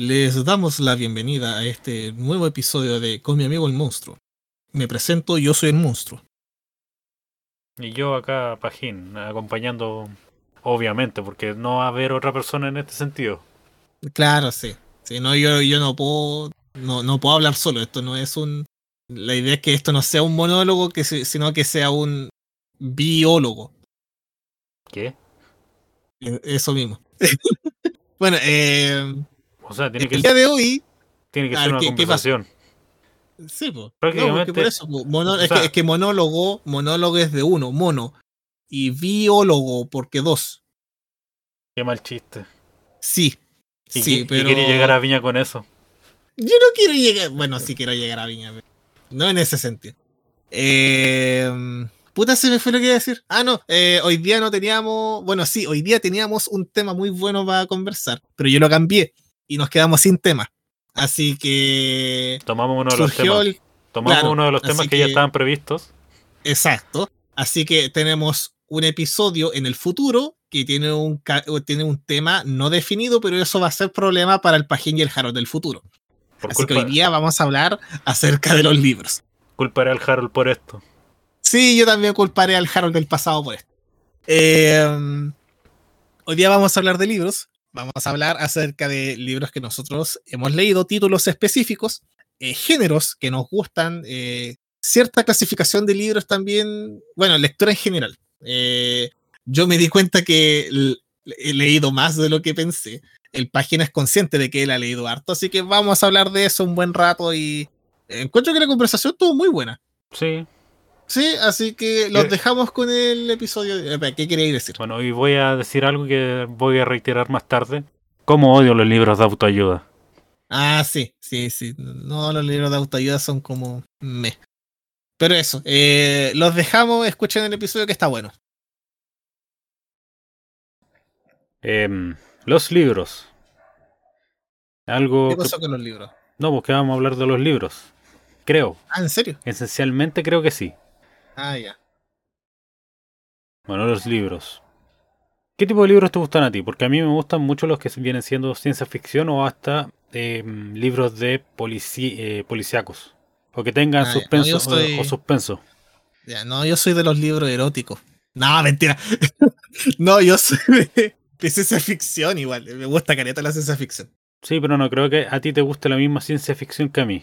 Les damos la bienvenida a este nuevo episodio de Con mi amigo el monstruo. Me presento, yo soy el monstruo. Y yo acá, Pajín, acompañando, obviamente, porque no va a haber otra persona en este sentido. Claro, sí. sí no, yo, yo no puedo. No, no puedo hablar solo. Esto no es un. La idea es que esto no sea un monólogo, que sino que sea un biólogo. ¿Qué? E, eso mismo. bueno, eh, o sea, tiene el que, día de hoy. tiene que a ser una conversación. Sí, po. Prácticamente- No, porque por eso, mono- es, sea- que, es que monólogo, monólogo es de uno, mono. Y biólogo, porque dos. Qué mal chiste. Sí. Y, sí, pero. quería llegar a Viña con eso. Yo no quiero llegar. Bueno, sí quiero llegar a Viña. pero No en ese sentido. Eh, puta, se me fue lo que iba a decir. Ah, no. eh, hoy día no teníamos. Bueno, sí, hoy día teníamos un tema muy bueno para conversar. Pero yo lo cambié. Y nos quedamos sin tema. Así que. Tomamos uno de los temas. el. Tomamos claro, uno de los temas que, ya estaban previstos. Exacto. Así que tenemos un episodio en el futuro que tiene un, tiene un tema no definido, pero eso va a ser problema para el Pajín y el Harold del futuro. Por Así que hoy día vamos a hablar acerca de los libros. culparé al Harold por esto. Sí, yo también culparé al Harold del pasado por esto. Eh, hoy día vamos a hablar de libros. Vamos a hablar acerca de libros que nosotros hemos leído, títulos específicos, eh, géneros que nos gustan, eh, cierta clasificación de libros también, bueno, lectura en general. Eh, yo me di cuenta que he leído más de lo que pensé. El página es consciente de que él ha leído harto, así que vamos a hablar de eso un buen rato y encuentro que la conversación estuvo muy buena. Sí. Sí, así que los ¿Qué? dejamos con el episodio. espera, ¿Qué queréis decir? Bueno, y voy a decir algo que voy a reiterar más tarde. Cómo odio los libros de autoayuda. Ah, sí, sí, sí. No, los libros de autoayuda son como me. Pero eso, eh, los dejamos, escuchen el episodio que está bueno. Em, los libros. Algo... ¿Qué que- pasó con los libros? No, porque vamos a hablar de los libros. Creo. Ah, ¿en serio? Esencialmente creo que sí. Ah, ya. Bueno, los libros. ¿Qué tipo de libros te gustan a ti? Porque a mí me gustan mucho los que vienen siendo ciencia ficción o hasta em, libros de polici eh, policíacos. O que tengan Ah, suspenso No, o- o, suspenso. Ya, no, yo soy de los libros eróticos. No, mentira. no, yo soy de, de ciencia ficción igual. Me gusta careta la ciencia ficción. Sí, pero no creo que a ti te guste la misma ciencia ficción que a mí.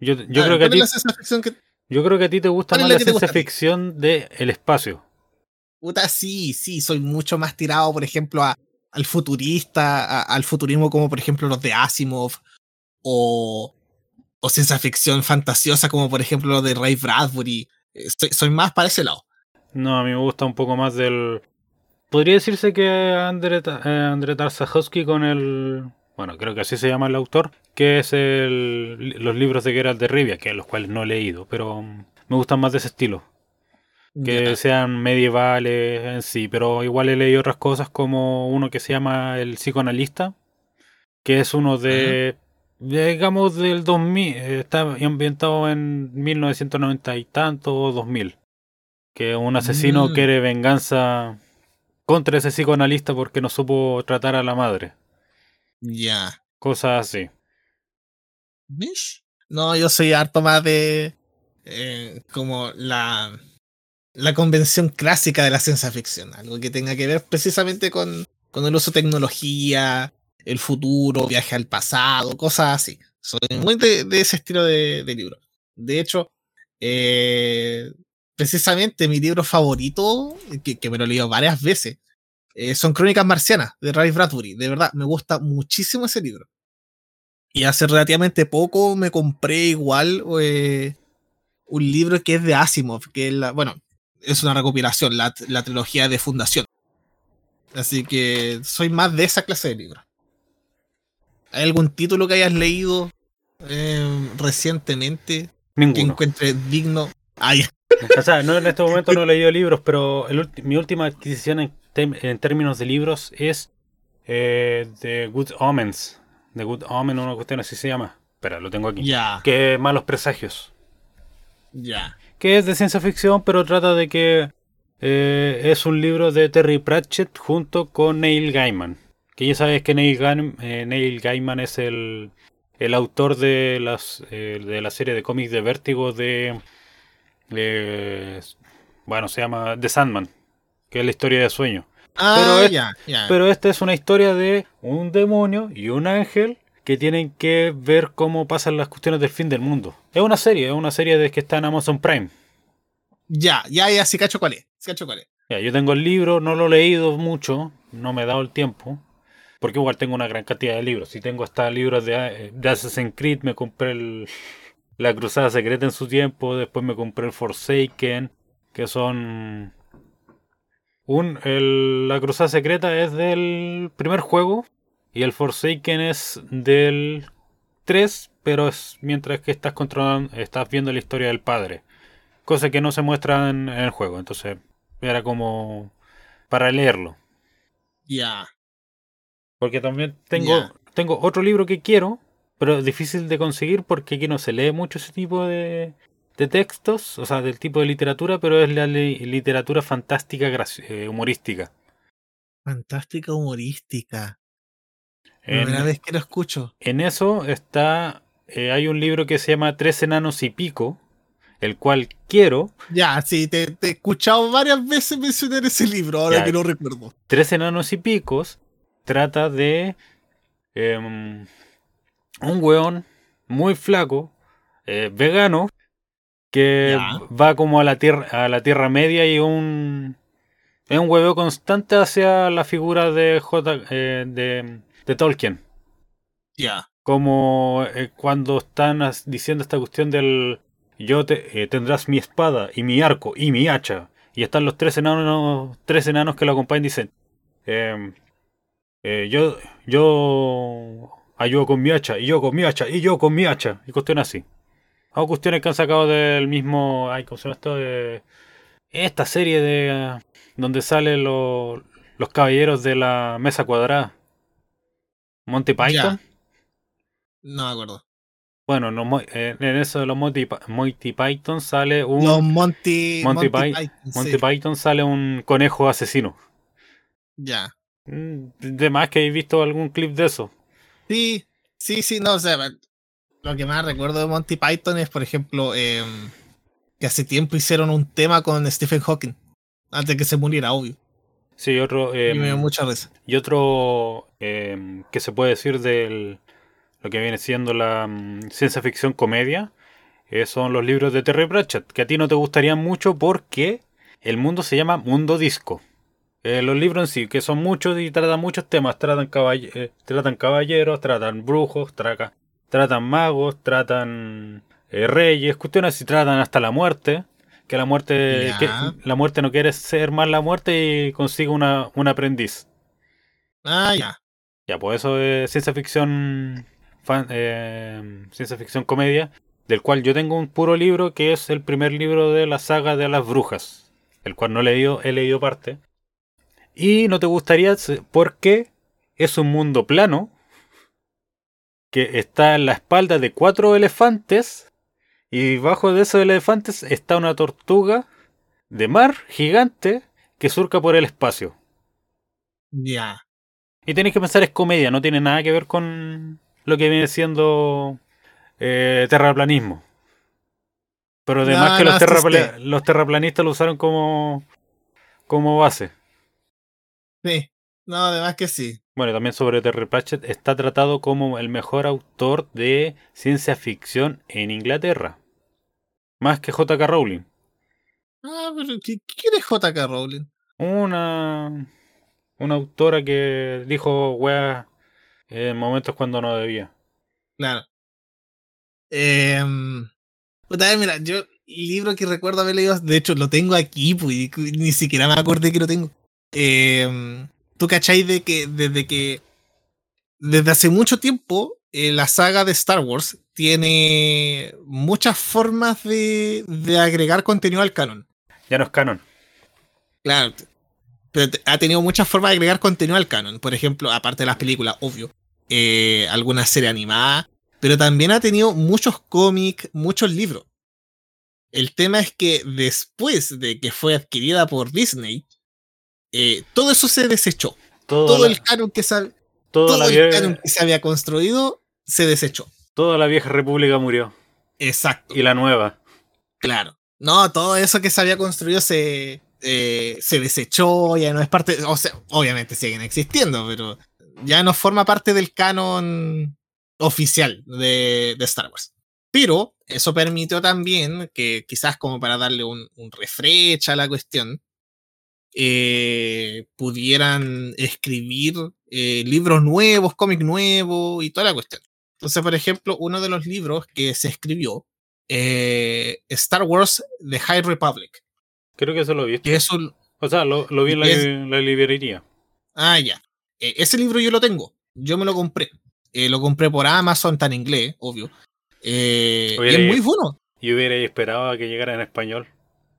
Yo, yo Ah, creo que a ¿cuál es ti, la ciencia ficción que yo creo que a ti te gusta ¿Cuál es más la ciencia ficción del espacio. Puta, sí, sí, soy mucho más tirado, por ejemplo, a- al futurista, a- al futurismo como, por ejemplo, los de Asimov, o, o ciencia ficción fantasiosa como, por ejemplo, los de Ray Bradbury. Eh, Soy, soy más para ese lado. No, a mí me gusta un poco más del. Podría decirse que André, Ta- eh, Tarzahovsky con el. Bueno, creo que así se llama el autor, que es el, los libros de Geralt de Rivia, que los cuales no he leído, pero mm, me gustan más de ese estilo. Que sean medievales en sí, pero igual he leído otras cosas como uno que se llama El psicoanalista, que es uno de, de, digamos, del 2000, eh, está ambientado en 1990 y tanto, o 2000, que un asesino Mm. quiere venganza contra ese psicoanalista porque no supo tratar a la madre, Ya. cosas así. Mish. No, yo soy harto más de eh, como la, la convención clásica de la ciencia ficción, algo que tenga que ver precisamente con, con el uso de tecnología, el futuro, viaje al pasado, cosas así. Soy muy de, de ese estilo de, de libro. De hecho, eh, precisamente mi libro favorito, que, que me lo he leído varias veces, eh, son Crónicas Marcianas de Ray Bradbury. De verdad, me gusta muchísimo ese libro. Y hace relativamente poco me compré igual eh, un libro que es de Asimov, que es la, bueno, es una recopilación, la, la trilogía de Fundación. Así que soy más de esa clase de libros. ¿Hay algún título que hayas leído eh, recientemente que Ninguno. encuentres digno? Ay, O sea, no en este momento no he leído libros, pero el mi última adquisición en, en términos de libros es eh, The Good Omens. The Good Omen, una cuestión así se llama. Espera, lo tengo aquí. ya, Que Malos Presagios. ya. Que es de ciencia ficción, pero trata de que eh, es un libro de Terry Pratchett junto con Neil Gaiman. Que ya sabes que Neil, Gaiman, eh, Neil Gaiman es el, el autor de, las, de la serie de cómics de Vértigo de, de- Bueno, se llama The Sandman, que es la historia de sueño. Ah, Pero es-. Pero esta es una historia de un demonio y un ángel que tienen que ver cómo pasan las cuestiones del fin del mundo. Es una serie, es una serie de que está en Amazon Prime. Ya, ya, ya, sí cacho cuál es. Sí cacho cuál es. Ya, yo tengo el libro, no lo he leído mucho, no me he dado el tiempo, porque igual tengo una gran cantidad de libros. Si tengo hasta libros de, eh, de Assassin's Creed, me compré el- la Cruzada Secreta en su tiempo, después me compré el Forsaken, que son... Un, el- la Cruzada Secreta es del primer juego y el Forsaken es del 3, pero es mientras que estás controlando, estás viendo la historia del padre. Cosa que no se muestra en, en el juego, entonces era como para leerlo. Ya. Porque también tengo, tengo otro libro que quiero, pero es difícil de conseguir porque aquí no se lee mucho ese tipo de, de textos, o sea, del tipo de literatura, pero es la li- literatura fantástica eh, humorística. Fantástica humorística. En, Primera vez que lo escucho. en eso está, eh, hay un libro que se llama Tres enanos y pico, el cual quiero. Ya, sí, te, te he escuchado varias veces mencionar ese libro, ahora Ya. que no recuerdo. Tres enanos y picos trata de em, un weón muy flaco, eh, vegano, que Ya. va como a la tierra, a la tierra media y un es un hueveo constante hacia la figura de J eh, de, de Tolkien. Ya. Como eh, cuando están diciendo esta cuestión del yo te, eh, tendrás mi espada y mi arco y mi hacha. Y están los tres enanos, tres enanos que lo acompañan dicen em, yo, yo ayudo con mi hacha, y yo con mi hacha, y yo con mi hacha. Y cuestiones así. O cuestiones que han sacado del mismo. Ay, ¿cómo se llama esto? De esta serie de. donde salen los, los caballeros de la mesa cuadrada. Monty Python. No me acuerdo. Bueno, no, eh, en eso de los Monty, Python sale un. Los Monty, Monty, Py- Python, Monty sí. Python sale un conejo asesino. Ya. Mm, De más que he visto algún clip de eso. Sí, sí, sí, no, o sea, lo que más recuerdo de Monty Python es, por ejemplo, em, que hace tiempo hicieron un tema con Stephen Hawking, antes que se muriera, obvio. Sí, otro. y em, me dio mucha risa. Y otro em, que se puede decir de lo que viene siendo la mm, ciencia ficción comedia eh, son los libros de Terry Pratchett, que a ti no te gustarían mucho porque el mundo se llama Mundo Disco. Eh, los libros en sí, que son muchos y tratan muchos temas, tratan, caball- eh, tratan caballeros, tratan brujos, traca- tratan magos, tratan eh, reyes, cuestiones y tratan hasta la muerte. Que la muerte, que la muerte no quiere ser más la muerte y consigue una, un aprendiz. Ah, ya. Ya, pues eso es ciencia ficción, fan- eh, ciencia ficción comedia, del cual yo tengo un puro libro que es el primer libro de la saga de las brujas, el cual no he leído, he leído parte. Y no te gustaría porque es un mundo plano que está en la espalda de cuatro elefantes y bajo de esos elefantes está una tortuga de mar gigante que surca por el espacio. Ya. Y tenéis que pensar es comedia, no tiene nada que ver con lo que viene siendo eh, terraplanismo. Pero además No, que los, no, terrapla- los terraplanistas lo usaron como, como base. Sí. No, además que sí. Bueno, también sobre Terry Pratchett está tratado como el mejor autor de ciencia ficción en Inglaterra. Más que J.K. Rowling. Ah, pero ¿qué- ¿quién es J.K. Rowling? Una, una autora que dijo weas en momentos cuando no debía. Claro. Eh, puta, mira, yo el libro que recuerdo haber leído, de hecho lo tengo aquí, pues, ni siquiera me acordé que lo tengo. Eh, ¿Tú cacháis de que desde que desde hace mucho tiempo eh, la saga de Star Wars tiene muchas formas de, de agregar contenido al canon? Ya no es canon. Claro. Pero ha tenido muchas formas de agregar contenido al canon. Por ejemplo, aparte de las películas, obvio. eh, alguna serie animada. Pero también ha tenido muchos cómics, muchos libros. El tema es que después de que fue adquirida por Disney, eh, todo eso se desechó. Todo Todo la- el canon que Toda todo el vieja, canon que se había construido se desechó. toda la vieja república murió. Exacto. Y la nueva. Claro. No, todo eso que se había construido se, eh, se desechó, ya no es parte, o sea, obviamente siguen existiendo, pero ya no forma parte del canon oficial de, de Star Wars. Pero eso permitió también que quizás como para darle un, un refresh a la cuestión, eh, pudieran escribir eh, libros nuevos, cómics nuevos y toda la cuestión. Entonces, por ejemplo, uno de los libros que se escribió, eh, Star Wars The High Republic, Creo que eso lo visto. que es un... O sea, lo, lo vi en la, Es- la librería. Ah, ya. Eh, ese libro yo lo tengo, yo me lo compré. Lo compré por Amazon, en inglés, obvio. Y es muy bueno. Y hubiera esperado a que llegara en español.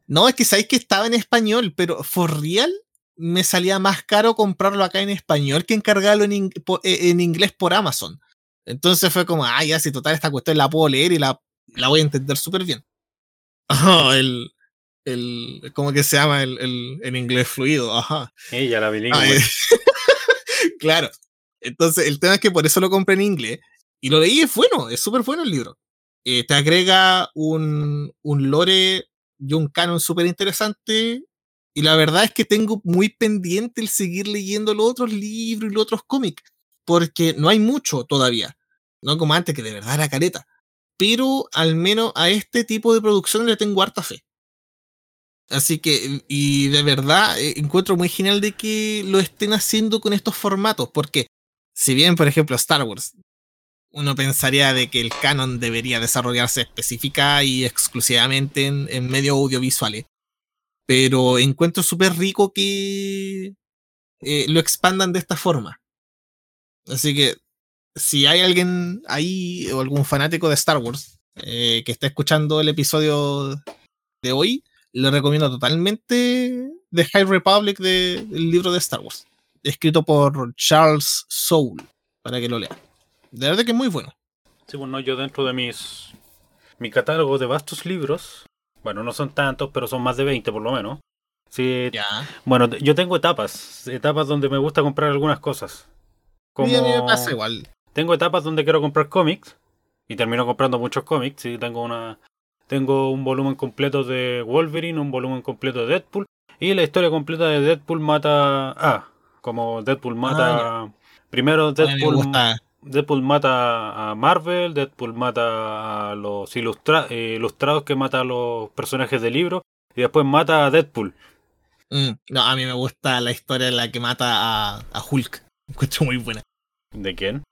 No, es que sabéis que estaba en español, pero for real me salía más caro comprarlo acá en español que encargarlo en, eh, en inglés por Amazon. Entonces fue como, ah, ya, si total esta cuestión la puedo leer y la, la voy a entender súper bien. Ajá, el, el, ¿cómo que se llama el, el, en inglés fluido? Ajá. Ella, la bilingüe. Ah, claro. Entonces, el tema es que por eso lo compré en inglés. Y lo leí, es bueno, es súper bueno el libro. Eh, te agrega un, un lore y un canon súper interesante. Y la verdad es que tengo muy pendiente el seguir leyendo los otros libros y los otros cómics. Porque no hay mucho todavía. No como antes, que de verdad era careta. Pero al menos a este tipo de producción le tengo harta fe. Así que, y de verdad, eh, encuentro muy genial de que lo estén haciendo con estos formatos, porque si bien, por ejemplo, Star Wars, uno pensaría de que el canon debería desarrollarse específica y exclusivamente en, en medios audiovisuales, pero encuentro súper rico que eh, lo expandan de esta forma. Así que, si hay alguien ahí o algún fanático de Star Wars eh, que está escuchando el episodio de hoy, le recomiendo totalmente The High Republic de- del libro de Star Wars, escrito por Charles Soule, para que lo lea. De verdad que es muy bueno. Sí, bueno, yo dentro de mis mi catálogo de vastos libros, bueno, no son tantos, pero son más de 20 por lo menos. Sí, Ya. bueno, yo tengo etapas, etapas donde me gusta comprar algunas cosas. Como Y a mí me pasa igual. tengo etapas donde quiero comprar cómics y termino comprando muchos cómics, sí, tengo una tengo un volumen completo de Wolverine, un volumen completo de Deadpool y la historia completa de Deadpool mata ah, como Deadpool mata primero A mí me Deadpool gusta. Deadpool mata a Marvel, Deadpool mata a los ilustra- eh, ilustrados que mata a los personajes del libro y después mata a Deadpool. Mm, no, a mí me gusta la historia en la que mata a, a Hulk. Encuentro muy buena. ¿De quién?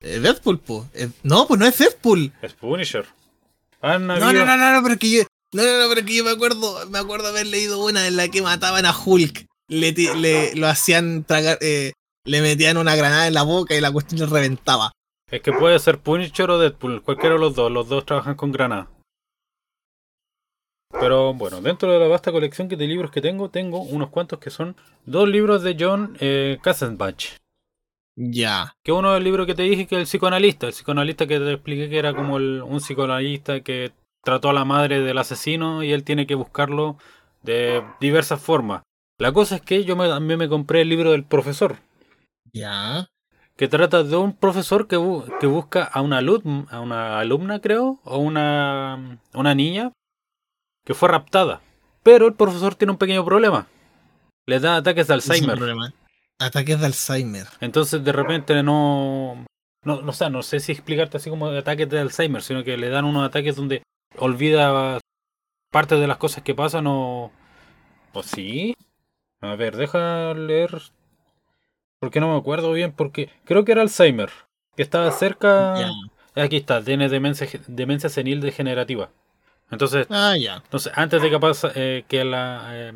Eh, Deadpool, po. Eh, no, pues no es Deadpool. Es Punisher. Han No, habido- no, no, no, no, pero que yo. No, no, no, pero que yo me acuerdo, me acuerdo haber leído una en la que mataban a Hulk. Le, le- lo hacían tragar, eh, le metían una granada en la boca y la cuestión le reventaba. Es que puede ser Punisher o Deadpool, cualquiera de los dos. Los dos trabajan con granada. Pero bueno, dentro de la vasta colección de libros que tengo, tengo unos cuantos que son dos libros de John eh, Kassenbach. Ya. Que uno es el libro que te dije que es el psicoanalista. El psicoanalista que te expliqué que era como el- un psicoanalista que trató a la madre del asesino y él tiene que buscarlo de diversas formas. La cosa es que yo me- también me compré el libro del profesor. Ya. que trata de un profesor que, bu- que busca a una, alum- a una alumna, creo, o una, una niña que fue raptada. Pero el profesor tiene un pequeño problema. Le da ataques de Alzheimer. problema. Ataques de Alzheimer. Entonces de repente no... No, no, sé, no sé si explicarte así como ataques de Alzheimer, sino que le dan unos ataques donde olvida parte de las cosas que pasan o... ¿O sí? A ver, deja leer... Porque no me acuerdo bien, porque creo que era Alzheimer. Que estaba cerca... Aquí está, tiene demencia, demencia senil degenerativa. Entonces, Ah, ya. entonces antes de que pase, eh, que la... eh,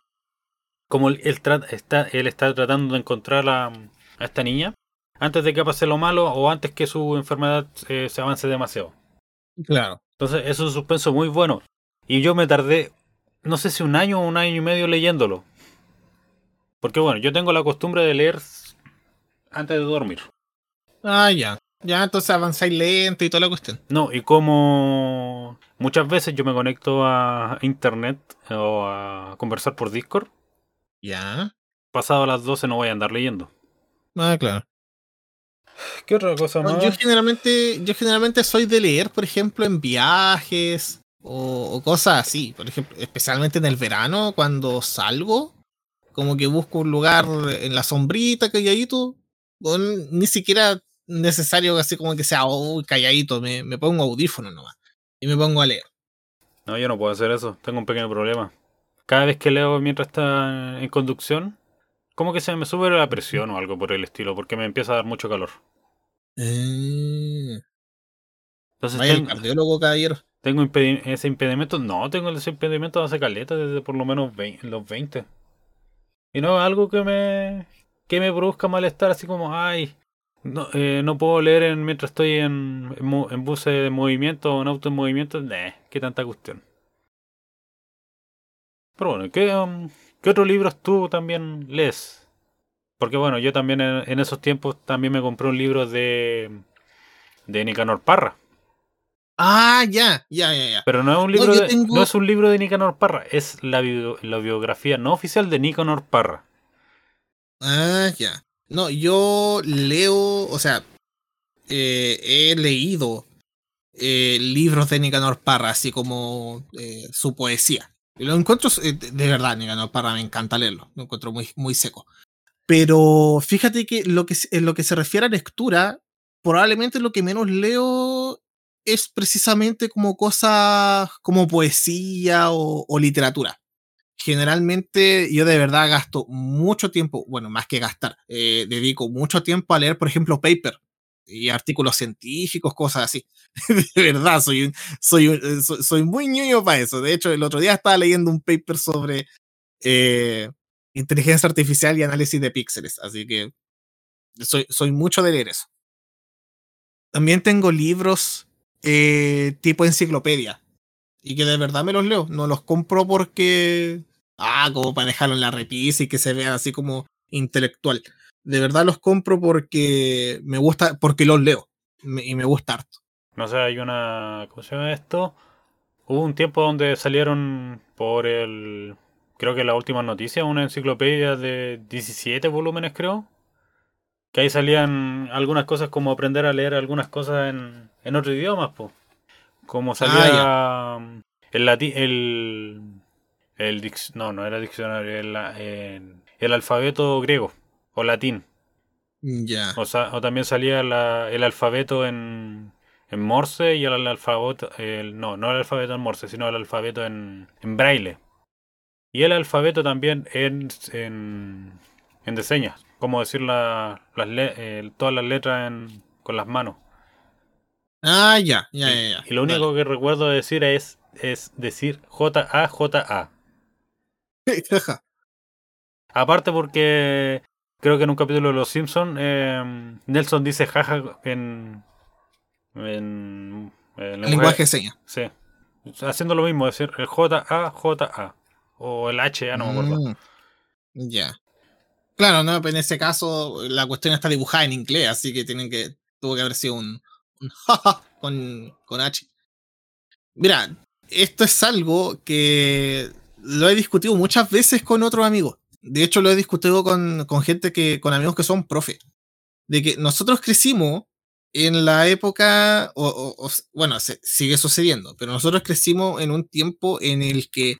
como él, él está, él está tratando de encontrar a, a esta niña, antes de que pase lo malo o antes que su enfermedad eh, se avance demasiado. Claro. Entonces, es un suspenso muy bueno. Y yo me tardé, no sé si un año o un año y medio leyéndolo. Porque bueno, yo tengo la costumbre de leer antes de dormir. Ah, ya. Ya, entonces avanzáis lento y toda la cuestión. No, y como muchas veces yo me conecto a internet o a conversar por Discord, Ya. pasado las 12 no voy a andar leyendo. Ah, claro. ¿Qué otra cosa más? Yo generalmente, yo generalmente soy de leer, por ejemplo, en viajes o, cosas así. Por ejemplo, especialmente en el verano, cuando salgo, como que busco un lugar en la sombrita, ni siquiera necesario así como que sea oh, calladito, me, me pongo audífono nomás y me pongo a leer. No, yo no puedo hacer eso, tengo un pequeño problema. Cada vez que leo mientras está en conducción, como que se me sube la presión o algo por el estilo, porque me empieza a dar mucho calor. Eh. Entonces, Vaya tengo, cardiólogo, caballero. ¿Tengo ese impedimento? No, tengo ese impedimento de hace caleta desde por lo menos los 20. Y no es algo que me, que me produzca malestar, así como, ay, no, eh, no puedo leer mientras estoy en, en, bus de movimiento o en auto en movimiento. Nah, qué tanta cuestión. Pero bueno, ¿qué, um, ¿qué otros libros tú también lees? Porque bueno, yo también en, esos tiempos también me compré un libro de, de Nicanor Parra. Ah, ya, ya, ya, ya. Pero no es un libro, de, no es un libro de Nicanor Parra, es la, la biografía no oficial de Nicanor Parra. Ah, ya. No, yo leo, o sea, eh, he leído eh, libros de Nicanor Parra, así como eh, su poesía. Y lo encuentro, de verdad, Nicanor Parra me encanta leerlo, lo encuentro muy, muy seco. Pero fíjate que, lo que en lo que se refiere a lectura, probablemente lo que menos leo es precisamente como cosas como poesía o literatura generalmente yo de verdad gasto mucho tiempo, bueno, más que gastar, eh, dedico mucho tiempo a leer, por ejemplo, paper y artículos científicos, cosas así. de verdad, soy, soy, eh, soy, muy ñoño para eso. De hecho, el otro día estaba leyendo un paper sobre eh, inteligencia artificial y análisis de píxeles, así que soy, soy mucho de leer eso. También tengo libros tipo enciclopedia y que de verdad me los leo. No los compro porque ah, como para dejarlo en la repisa y que se vea así como intelectual. De verdad los compro porque me gusta, porque los leo y me gusta harto. No sé, hay una. ¿Cómo se llama esto? Hubo un tiempo donde salieron por el. Creo que la última noticia, una enciclopedia de 17 volúmenes, creo. Que ahí salían algunas cosas como aprender a leer algunas cosas en, en otros idiomas, pues. Como salía ah, el, el, el no, no era diccionario, el, el, alfabeto griego o latín. Ya. O, o, también salía el alfabeto en, en Morse y el, alfabeto, el, no, no el alfabeto en Morse, sino el alfabeto en, en braille. Y el alfabeto también en, en, en de señas, como decir la, las todas las letras en, con las manos. Ah, ya, ya, ya. ya. Y lo único que recuerdo decir es, es decir J-A-J-A. Aparte porque creo que en un capítulo de Los Simpsons em, Nelson dice jaja en, en, lenguaje de señas. Sí. Haciendo lo mismo, decir el J-A-J-A. O el H-A, no me acuerdo. Mm, ya. Claro, no, en ese caso la cuestión está dibujada en inglés, así que tienen que. Tuvo que haber sido un, un jaja con, con H. Mira, esto es algo que lo he discutido muchas veces con otros amigos. De hecho, lo he discutido con, con gente que, con amigos que son profe. De que nosotros crecimos en la época, o, bueno, sigue sucediendo, pero nosotros crecimos en un tiempo en el que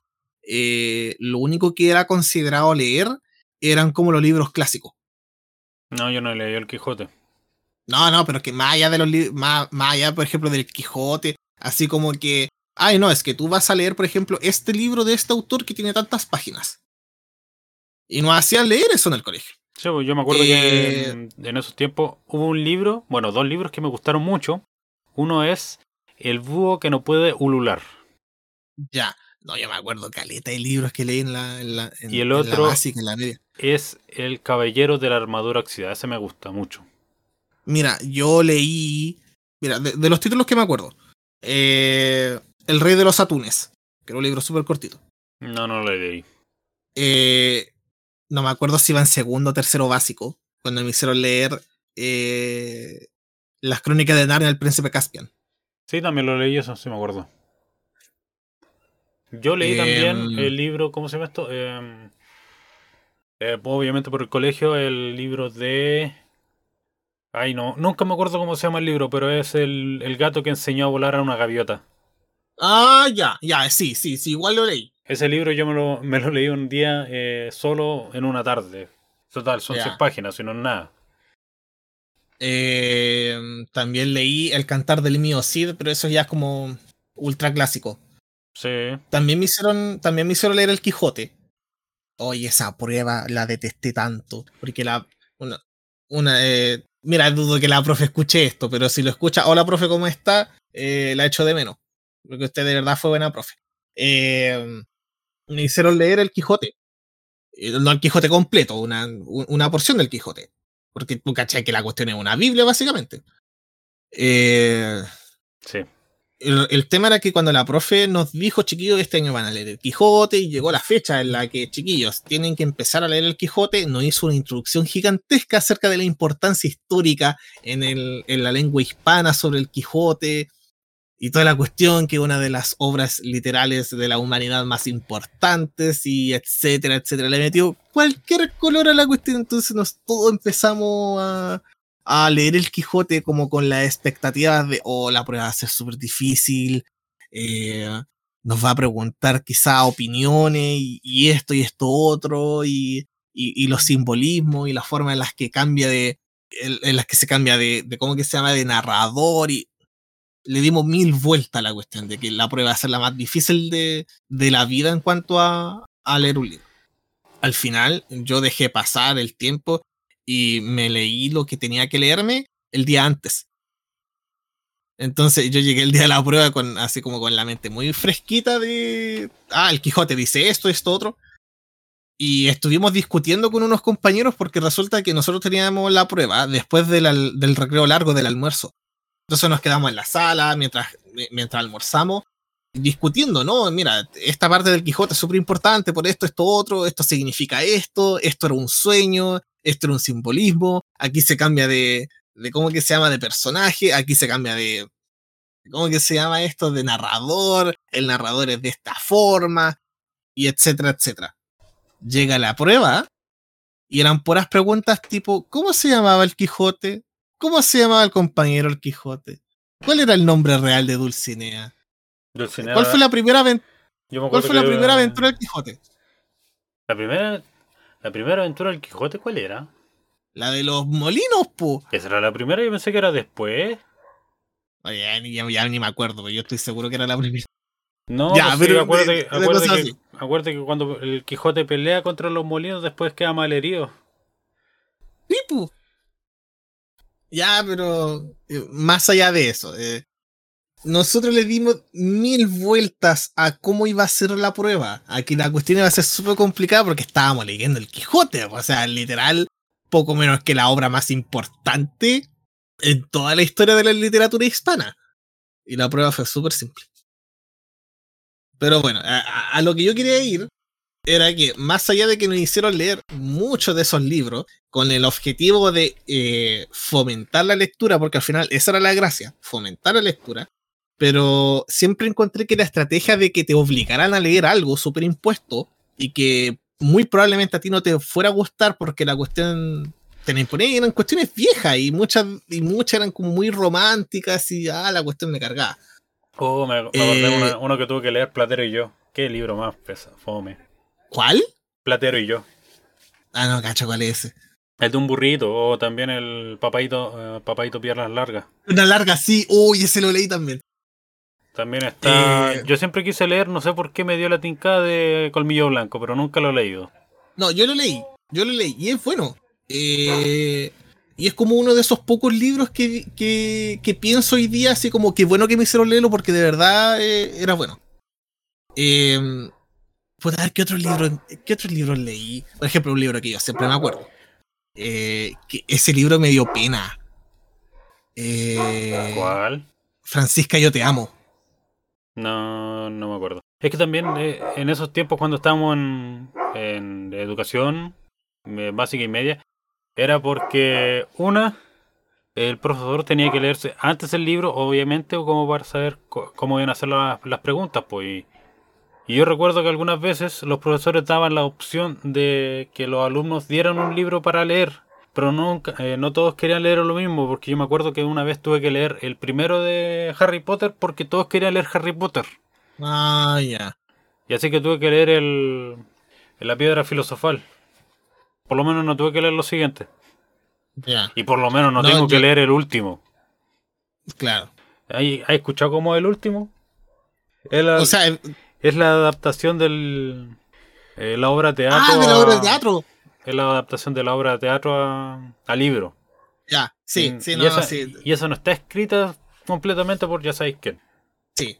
eh, lo único que era considerado leer eran como los libros clásicos. No, yo no leí el Quijote. No, no, pero que más allá de los libros, más, más allá, por ejemplo, del Quijote, así como que Ay, no, es que tú vas a leer, por ejemplo, este libro de este autor que tiene tantas páginas. Y no hacían leer eso en el colegio. Sí, pues, yo me acuerdo que en, eh, esos tiempos hubo un libro, bueno, dos libros que me gustaron mucho. Uno es El búho que no puede ulular. Ya, no, yo me acuerdo caleta de libros que leí en la, en la Y el otro es El caballero de la armadura oxidada. Ese me gusta mucho. Mira, yo leí. Mira, de los títulos que me acuerdo. Eh, el Rey de los Atunes, que era un libro súper cortito. No, no lo leí. Eh, no me acuerdo si iba en segundo o tercero básico, cuando me hicieron leer eh, Las Crónicas de Narnia, el Príncipe Caspian. Sí, también lo leí eso, sí me acuerdo. Yo leí también em, el libro, ¿cómo se llama esto? Em, eh, obviamente por el colegio, el libro de... Ay, no, nunca me acuerdo cómo se llama el libro, pero es el, el gato que enseñó a volar a una gaviota. Ah, ya, ya, sí, sí, sí, igual lo leí. Ese libro yo me lo, me lo leí un día eh, solo en una tarde. Total, son Ya. seis páginas, si no es nada. Eh, también leí El cantar del mío Cid, pero eso ya es como ultra clásico. Sí. También me hicieron, también me hicieron leer El Quijote. Oye, esa prueba la detesté tanto. Porque la. Una. una eh, mira, dudo que la profe escuche esto, pero si lo escucha, hola profe, ¿cómo está? Eh, la echo de menos. Porque usted de verdad fue buena profe. Eh, me hicieron leer El Quijote. Eh, No el Quijote completo, una, un- una porción del Quijote. Porque tú cachai que la cuestión es una Biblia, básicamente. Eh, Sí. el, el tema era que cuando la profe nos dijo, chiquillos, este año van a leer el Quijote, y llegó la fecha en la que, chiquillos, tienen que empezar a leer el Quijote, nos hizo una introducción gigantesca acerca de la importancia histórica en, el, en la lengua hispana sobre el Quijote y toda la cuestión que una de las obras literales de la humanidad más importantes y etcétera, etcétera. Le metió cualquier color a la cuestión, entonces nos todos empezamos a, a leer el Quijote como con la expectativa de, oh, la prueba va a ser súper difícil, eh, nos va a preguntar quizá opiniones y, esto y esto otro, y, y, los simbolismos y la forma en las que cambia de, en, en las que se cambia de, de cómo que se llama, de narrador, y le dimos mil vueltas a la cuestión de que la prueba va a ser la más difícil de, de la vida en cuanto a, a leer un libro. Al final, yo dejé pasar el tiempo y me leí lo que tenía que leerme el día antes. Entonces yo llegué el día de la prueba con así como con la mente muy fresquita de ah, el Quijote dice esto, esto, otro. Y estuvimos discutiendo con unos compañeros porque resulta que nosotros teníamos la prueba después al- del recreo largo del almuerzo. Entonces nos quedamos en la sala mientras, mientras almorzamos discutiendo, ¿no? Mira, esta parte del Quijote es súper importante por esto, esto, otro, esto significa esto, esto era un sueño, esto era un simbolismo, aquí se cambia de, de cómo que se llama de personaje, aquí se cambia de, ¿cómo que se llama esto? De narrador, el narrador es de esta forma, y etcétera, etcétera. Llega la prueba y eran puras preguntas tipo, ¿cómo se llamaba el Quijote? ¿Cómo se llamaba el compañero el Quijote? ¿Cuál era el nombre real de Dulcinea? Dulcinea- ¿Cuál fue la primera, cuál fue la aventura del Quijote? La primera, la primera aventura del Quijote, ¿cuál era? La de los molinos, po. Esa era la primera, yo pensé que era después. Oye, ya, ni- ya- ya ni me acuerdo, pero yo estoy seguro que era la primera. No, Ya, pues sí, pero acuérdate, acuérdate que, así. acuérdate que cuando el Quijote pelea contra los molinos, después queda mal herido. Sí, po. Ya, pero eh, más allá de eso, eh, nosotros le dimos mil vueltas a cómo iba a ser la prueba. Aquí la cuestión iba a ser súper complicada porque estábamos leyendo el Quijote, o sea, literal, poco menos que la obra más importante en toda la historia de la literatura hispana. Y la prueba fue súper simple. Pero bueno, a, a- a lo que yo quería ir era que más allá de que nos hicieron leer muchos de esos libros con el objetivo de eh, fomentar la lectura, porque al final esa era la gracia, fomentar la lectura, pero siempre encontré que la estrategia de que te obligaran a leer algo superimpuesto y que muy probablemente a ti no te fuera a gustar porque la cuestión te la imponían y eran cuestiones viejas y muchas, y muchas eran como muy románticas y ah, la cuestión me cargaba. Oh, me, me acordé Eh, una- uno que tuve que leer, Platero y yo. Qué libro más pesa, fome. ¿Cuál? Platero y yo. Ah, no, cacho, ¿cuál es ese? El de un burrito, o también el papaito, eh, papaito piernas largas. Una larga, sí, uy, ese lo leí también. También está. Eh, Yo siempre quise leer, no sé por qué me dio la tincada de Colmillo Blanco, pero nunca lo he leído. No, yo lo leí, yo lo leí, y es bueno. Eh, y es como uno de esos pocos libros que, que, que pienso hoy día, así como que bueno que me hicieron leerlo porque de verdad eh, era bueno. Eh, puedo ver qué otros libros, qué otros libros leí. Por ejemplo, un libro que yo siempre me acuerdo. Eh, que ese libro me dio pena. Eh, ¿Cuál? Francisca, yo te amo. No, no me acuerdo. Es que también eh, en esos tiempos cuando estábamos en, en educación eh, básica y media, era porque una, el profesor tenía que leerse antes el libro, obviamente, como para saber cómo iban a hacer las, las preguntas, pues. Y, y yo recuerdo que algunas veces los profesores daban la opción de que los alumnos dieran un libro para leer, pero nunca, eh, no todos querían leer lo mismo, porque yo me acuerdo que una vez tuve que leer el primero de Harry Potter porque todos querían leer Harry Potter. Ah, ya. Y así que tuve que leer el, La Piedra Filosofal. Por lo menos no tuve que leer lo siguiente. Ya. Y por lo menos no, tengo que leer el último. Claro. ¿Has escuchado cómo es el último? Es la, o sea, es la adaptación del. Eh, la obra de teatro. Ah, de la obra de teatro. Es la adaptación de la obra de teatro a, libro. Ya, sí, sí, no, y esa, no está escrita completamente por ya sabéis quién. Sí.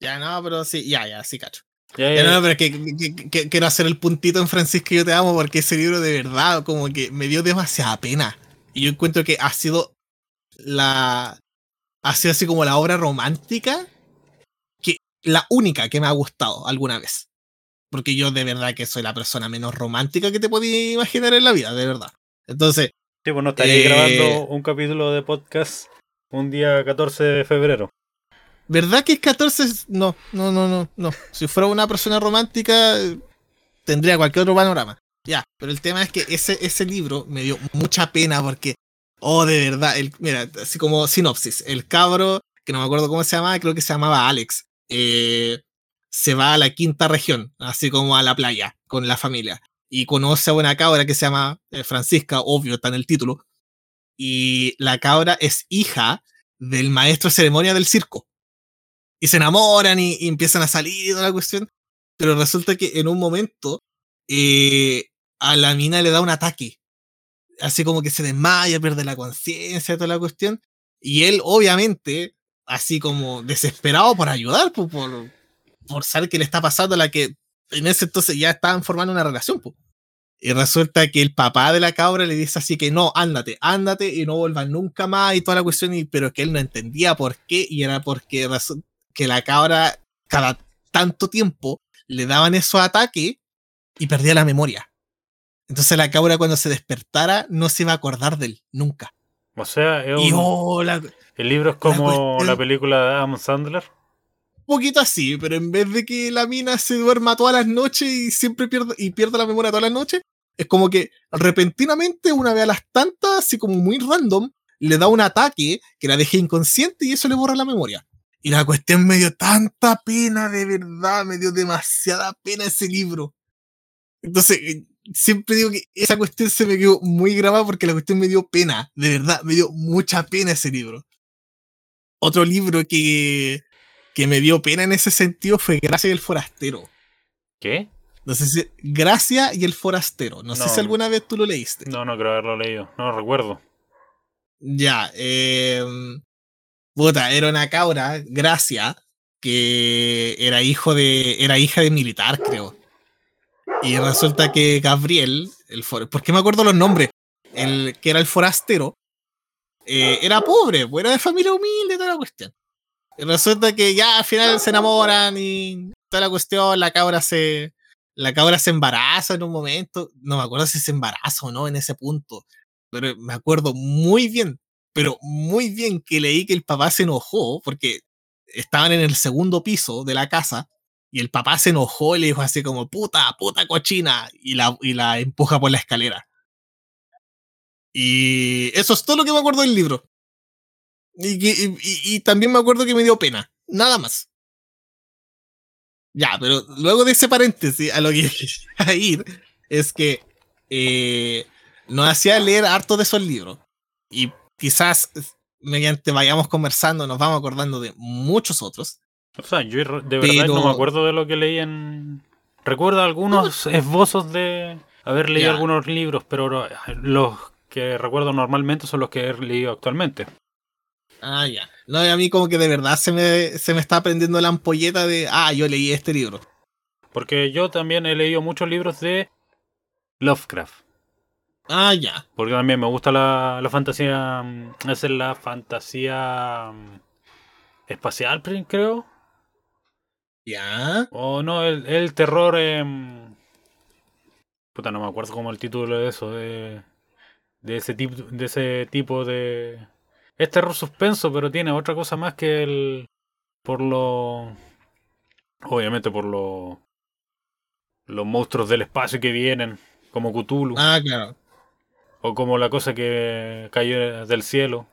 Ya, no, pero sí, ya, ya, sí, cacho. Ya, no, pero que, quiero hacer el puntito en Francisco Yo Te Amo porque ese libro de verdad como que me dio demasiada pena. Y yo encuentro que ha sido la... Ha sido así como la obra romántica la única que me ha gustado alguna vez. Porque yo de verdad que soy la persona menos romántica que te podías imaginar en la vida, de verdad. Entonces... Sí, pues no estaría grabando eh, un capítulo de podcast un día 14 de febrero. ¿Verdad que es 14? No, no, no, no, no. Si fuera una persona romántica, tendría cualquier otro panorama. Ya, pero el tema es que ese, ese libro me dio mucha pena porque, oh, de verdad, el, mira, así como sinopsis, el cabro, que no me acuerdo cómo se llamaba, creo que se llamaba Alex, eh, se va a la quinta región, así como a la playa, con la familia, y conoce a una cabra que se llama eh, Francisca, obvio, está en el título, y la cabra es hija del maestro de ceremonia del circo y se enamoran y, empiezan a salir y toda la cuestión. Pero resulta que en un momento eh, a la mina le da un ataque. Así como que se desmaya, pierde la conciencia toda la cuestión. Y él, obviamente, así como desesperado por ayudar, por, por saber qué le está pasando a la que en ese entonces ya estaban formando una relación. Y resulta que el papá de la cabra le dice así que no, ándate, ándate y no vuelvas nunca más y toda la cuestión, y, pero que él no entendía por qué y era porque que la cabra cada tanto tiempo le daban esos ataques y perdía la memoria. Entonces la cabra cuando se despertara no se iba a acordar de él, nunca. O sea, oh, el libro es como la, película de Adam Sandler. Un poquito así, pero en vez de que la mina se duerma todas las noches y siempre pierde, y pierda la memoria todas las noches, es como que repentinamente, una vez a las tantas, así como muy random, le da un ataque que la deja inconsciente y eso le borra la memoria. Y la cuestión me dio tanta pena, de verdad, me dio demasiada pena ese libro. Entonces, eh, siempre digo que esa cuestión se me quedó muy grabada porque la cuestión me dio pena, de verdad, me dio mucha pena ese libro. Otro libro que, que me dio pena en ese sentido fue Gracia y el Forastero. ¿Qué? No sé si. Gracia y el Forastero. No, sé si alguna vez tú lo leíste. No, no creo haberlo leído. No lo recuerdo. Ya, eh, puta, era una cabra, Gracia, que era hijo de, era hija de militar, creo. Y resulta que Gabriel, el for, ¿por qué me acuerdo los nombres? El que era el forastero, eh, era pobre, pues, era de familia humilde, toda la cuestión. Resulta que ya al final se enamoran y toda la cuestión, la cabra se, la cabra se embaraza en un momento, no me acuerdo si se embaraza o no en ese punto, pero me acuerdo muy bien pero muy bien que leí que el papá se enojó porque estaban en el segundo piso de la casa y el papá se enojó y le dijo así como puta, puta cochina y la, y la empuja por la escalera. Y eso es todo lo que me acuerdo del libro. Y, y, y, también me acuerdo que me dio pena. Nada más. Ya, pero luego de ese paréntesis, a lo que a ir es que eh, nos hacía leer harto de esos libros. Y quizás mediante vayamos conversando nos vamos acordando de muchos otros. O sea, yo de verdad no me acuerdo de lo que leí en... Recuerdo algunos esbozos de haber leído algunos libros, pero los que recuerdo normalmente son los que he leído actualmente. Ah, ya. No, a mí como que de verdad se me, se me está prendiendo la ampolleta de, ah, yo leí este libro. Porque yo también he leído muchos libros de Lovecraft. Ah, ya. Porque también me gusta la, la fantasía. Mm, es la fantasía mm, espacial, creo. Ya. O no, el, el terror. Eh, puta, no me acuerdo como el título de eso. De, de, ese, tipo, de ese tipo de. Es terror suspenso, pero tiene otra cosa más que el. Por lo. Obviamente por lo. Los monstruos del espacio que vienen, como Cthulhu. Ah, claro. O como la cosa que cayó del cielo.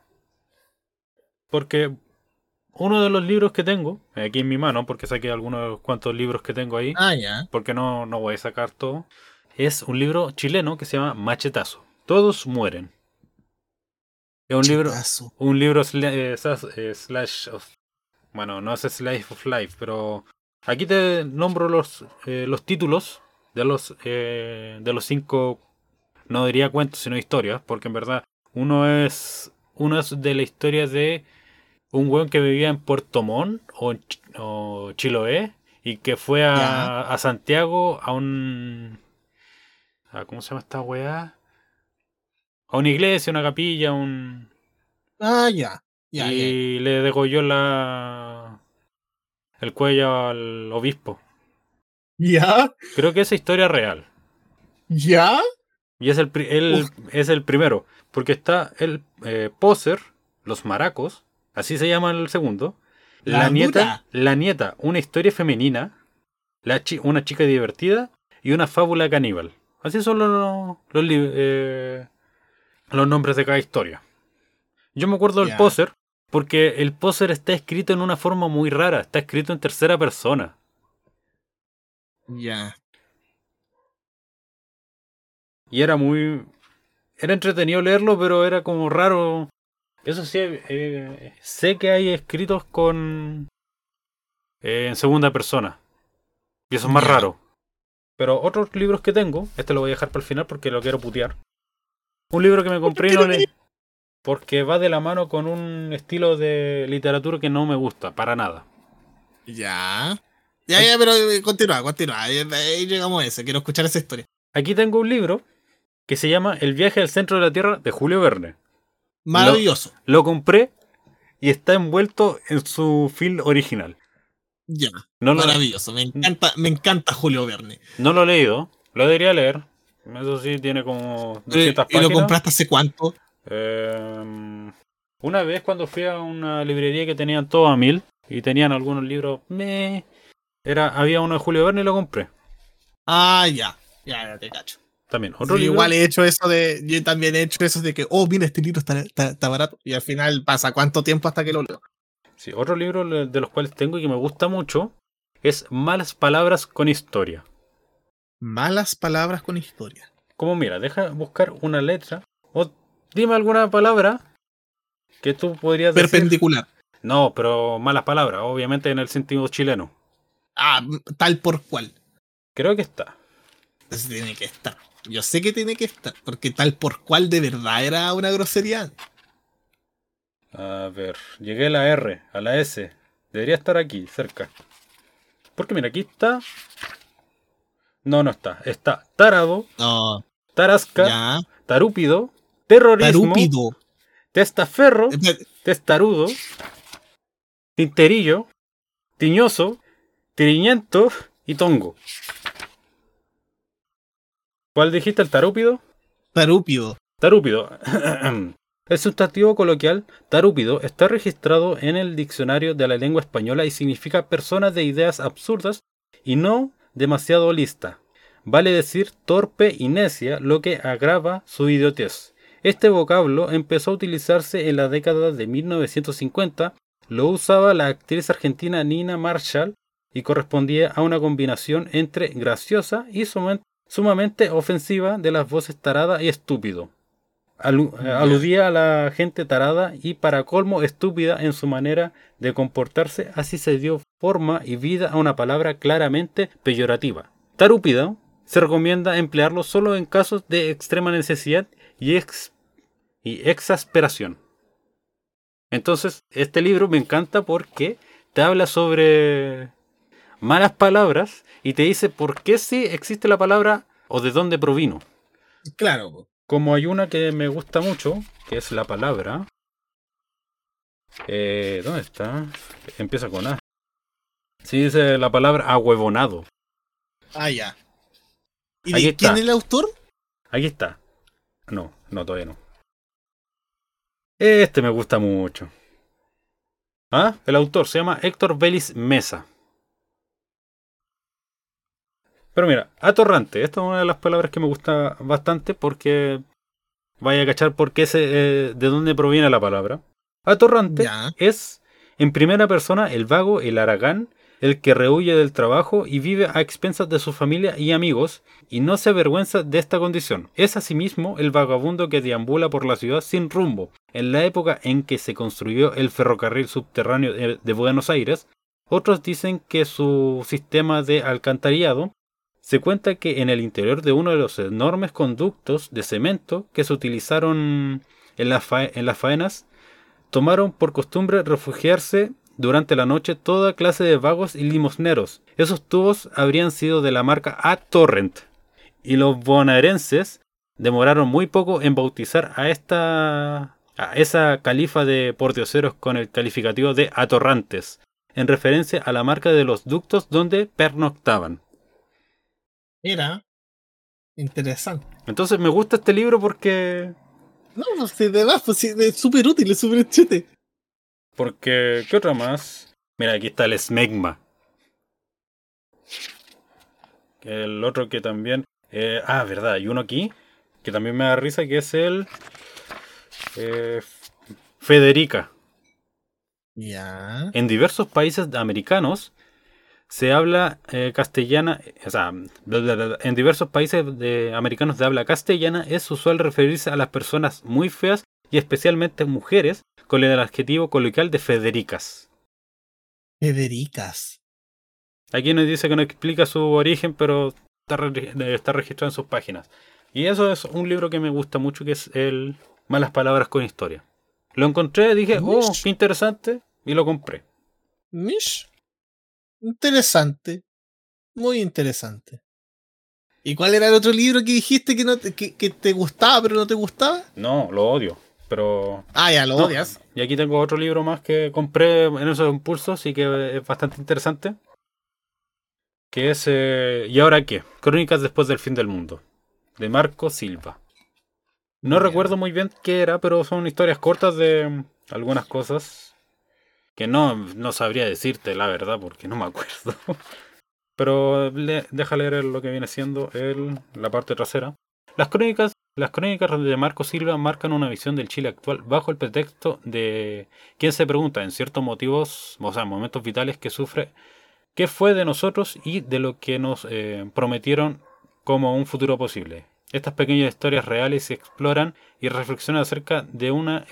Porque uno de los libros que tengo, aquí en mi mano, porque saqué algunos cuantos libros que tengo ahí, Ah, ya. porque no, no voy a sacar todo, es un libro chileno que se llama Machetazo. Todos mueren. Es un libro, un libro eh, eh, slash of, bueno, no es slash of life, pero aquí te nombro los, eh, los títulos de los eh, de los cinco, no diría cuentos, sino historias, porque en verdad uno es uno es de la historia de un weón que vivía en Puerto Montt o, o Chiloé y que fue a, a Santiago a un a- ¿cómo se llama esta weá? A una iglesia, una capilla, un Ah, ya. Ya, ya. y le degolló la el cuello al obispo. ¿Ya? Creo que esa historia es real. ¿Ya? Y es el, él es el primero. Porque está el eh, Poser, los maracos, así se llama el segundo. La, La nieta, la nieta, una historia femenina, la chi- una chica divertida y una fábula caníbal. Así son los, los, eh, los nombres de cada historia. Yo me acuerdo del. Poser porque el Poser está escrito en una forma muy rara, está escrito en tercera persona. Ya. Y era muy. Era entretenido leerlo, pero era como raro. Eso sí, eh, sé que hay escritos con. eh, en segunda persona. Y eso es más raro. Pero otros libros que tengo, este lo voy a dejar para el final porque lo quiero putear. Un libro que me compré y no leí. Porque va de la mano con un estilo de literatura que no me gusta, para nada. Ya. Ya, ya, pero eh, continúa, continúa. Ahí, llegamos a eso. Quiero escuchar esa historia. Aquí tengo un libro que se llama El viaje al centro de la Tierra de Julio Verne. Maravilloso. Lo compré y está envuelto en su film original. Ya. No lo, Maravilloso. Me encanta, me encanta Julio Verne. no lo he leído, lo debería leer. Eso sí, tiene como Eh, 200 ¿Y lo páginas. compraste hace cuánto? Eh, una vez cuando fui a una librería que tenían todo a mil y tenían algunos libros, me era había uno de Julio Verne y lo compré. Ah, ya. Ya, ya te cacho. También. Otro Sí, igual he hecho eso de. Yo también he hecho eso de que, oh, mira, este libro está, está- está barato. Y al final pasa cuánto tiempo hasta que lo leo. Sí, otro libro de los cuales tengo y que me gusta mucho es Malas Palabras con Historia. Malas palabras con historia. Como mira, deja buscar una letra o dime alguna palabra que tú podrías decir. Perpendicular. No, pero malas palabras, obviamente en el sentido chileno. Ah, tal por cual. Creo que está. Entonces tiene que estar. Yo sé que tiene que estar. Porque tal por cual de verdad era una grosería. A ver, llegué a la R, a la S. Debería estar aquí, cerca. Porque mira, aquí está. No, no está. Está tarado, No. tarasca, Ya. tarúpido, terrorismo, Tarúpido. testaferro, Espera, testarudo, tinterillo, tiñoso, tiriñento y tongo. ¿Cuál dijiste? ¿El tarúpido? Tarúpido. Tarúpido. El sustantivo coloquial tarúpido está registrado en el diccionario de la lengua española y significa persona de ideas absurdas y no demasiado lista. Vale decir torpe y necia, lo que agrava su idiotez. Este vocablo empezó a utilizarse en la década de 1950, lo usaba la actriz argentina Nina Marshall y correspondía a una combinación entre graciosa y sumamente ofensiva de las voces tarada y estúpido. Alu- aludía a la gente tarada y para colmo estúpida en su manera de comportarse, así se dio forma y vida a una palabra claramente peyorativa. Tarúpido se recomienda emplearlo solo en casos de extrema necesidad y, ex- y exasperación. Entonces, este libro me encanta porque te habla sobre malas palabras y te dice por qué sí existe la palabra o de dónde provino. Claro. Como hay una que me gusta mucho, que es la palabra. Eh, ¿Dónde está? Empieza con A. Sí, dice la palabra ahuevonado. Ah, ya. ¿Y Ahí de está. quién es el autor? Aquí está. No, no, todavía no. Este me gusta mucho. Ah, el autor se llama Héctor Vélez Mesa. Pero mira, atorrante. Esta es una de las palabras que me gusta bastante porque vaya a cachar por qué se, eh, de dónde proviene la palabra. Atorrante es, en primera persona, el vago, el aragán, el que rehuye del trabajo y vive a expensas de su familia y amigos, y no se avergüenza de esta condición. Es asimismo el vagabundo que deambula por la ciudad sin rumbo. En la época en que se construyó el ferrocarril subterráneo de Buenos Aires, otros dicen que su sistema de alcantarillado se cuenta que en el interior de uno de los enormes conductos de cemento que se utilizaron en, las faenas, tomaron por costumbre refugiarse durante la noche toda clase de vagos y limosneros. Esos tubos habrían sido de la marca A Torrent. Y los bonaerenses demoraron muy poco en bautizar a esta a esa califa de pordioseros con el calificativo de atorrantes, en referencia a la marca de los ductos donde pernoctaban. Era interesante. Entonces me gusta este libro porque. No, pues si de pues es súper útil, es súper chute. Porque, ¿qué otra más? Mira, aquí está el Smegma. El otro que también. Eh, ah, verdad, hay uno aquí que también me da risa que es el. Eh, Federica. Ya. En diversos países americanos se habla eh, castellana, o sea, en diversos países de americanos de habla castellana es usual referirse a las personas muy feas y especialmente mujeres con el adjetivo coloquial de Federicas. Federicas. Aquí nos dice que no explica su origen, pero está, está registrado en sus páginas. Y eso es un libro que me gusta mucho, que es el Malas Palabras con Historia. Lo encontré, dije, oh, qué interesante, y lo compré. Mish. Interesante. Muy interesante. ¿Y cuál era el otro libro que dijiste que, no te, que, te gustaba pero no te gustaba? No, lo odio. Pero. Ah, ya lo odias. Y aquí tengo otro libro más que compré en esos impulsos y que es bastante interesante. Que es. Eh, ¿Y ahora qué? Crónicas después del fin del mundo. De Marco Silva. No recuerdo muy bien qué era, pero son historias cortas de algunas cosas. Que no, no sabría decirte la verdad porque no me acuerdo. Pero deja leer lo que viene siendo el, la parte trasera. Las crónicas, las crónicas de Marco Silva marcan una visión del Chile actual bajo el pretexto de quien se pregunta en ciertos motivos, o sea, momentos vitales que sufre, qué fue de nosotros y de lo que nos eh, prometieron como un futuro posible. Estas pequeñas historias reales se exploran y reflexionan acerca de una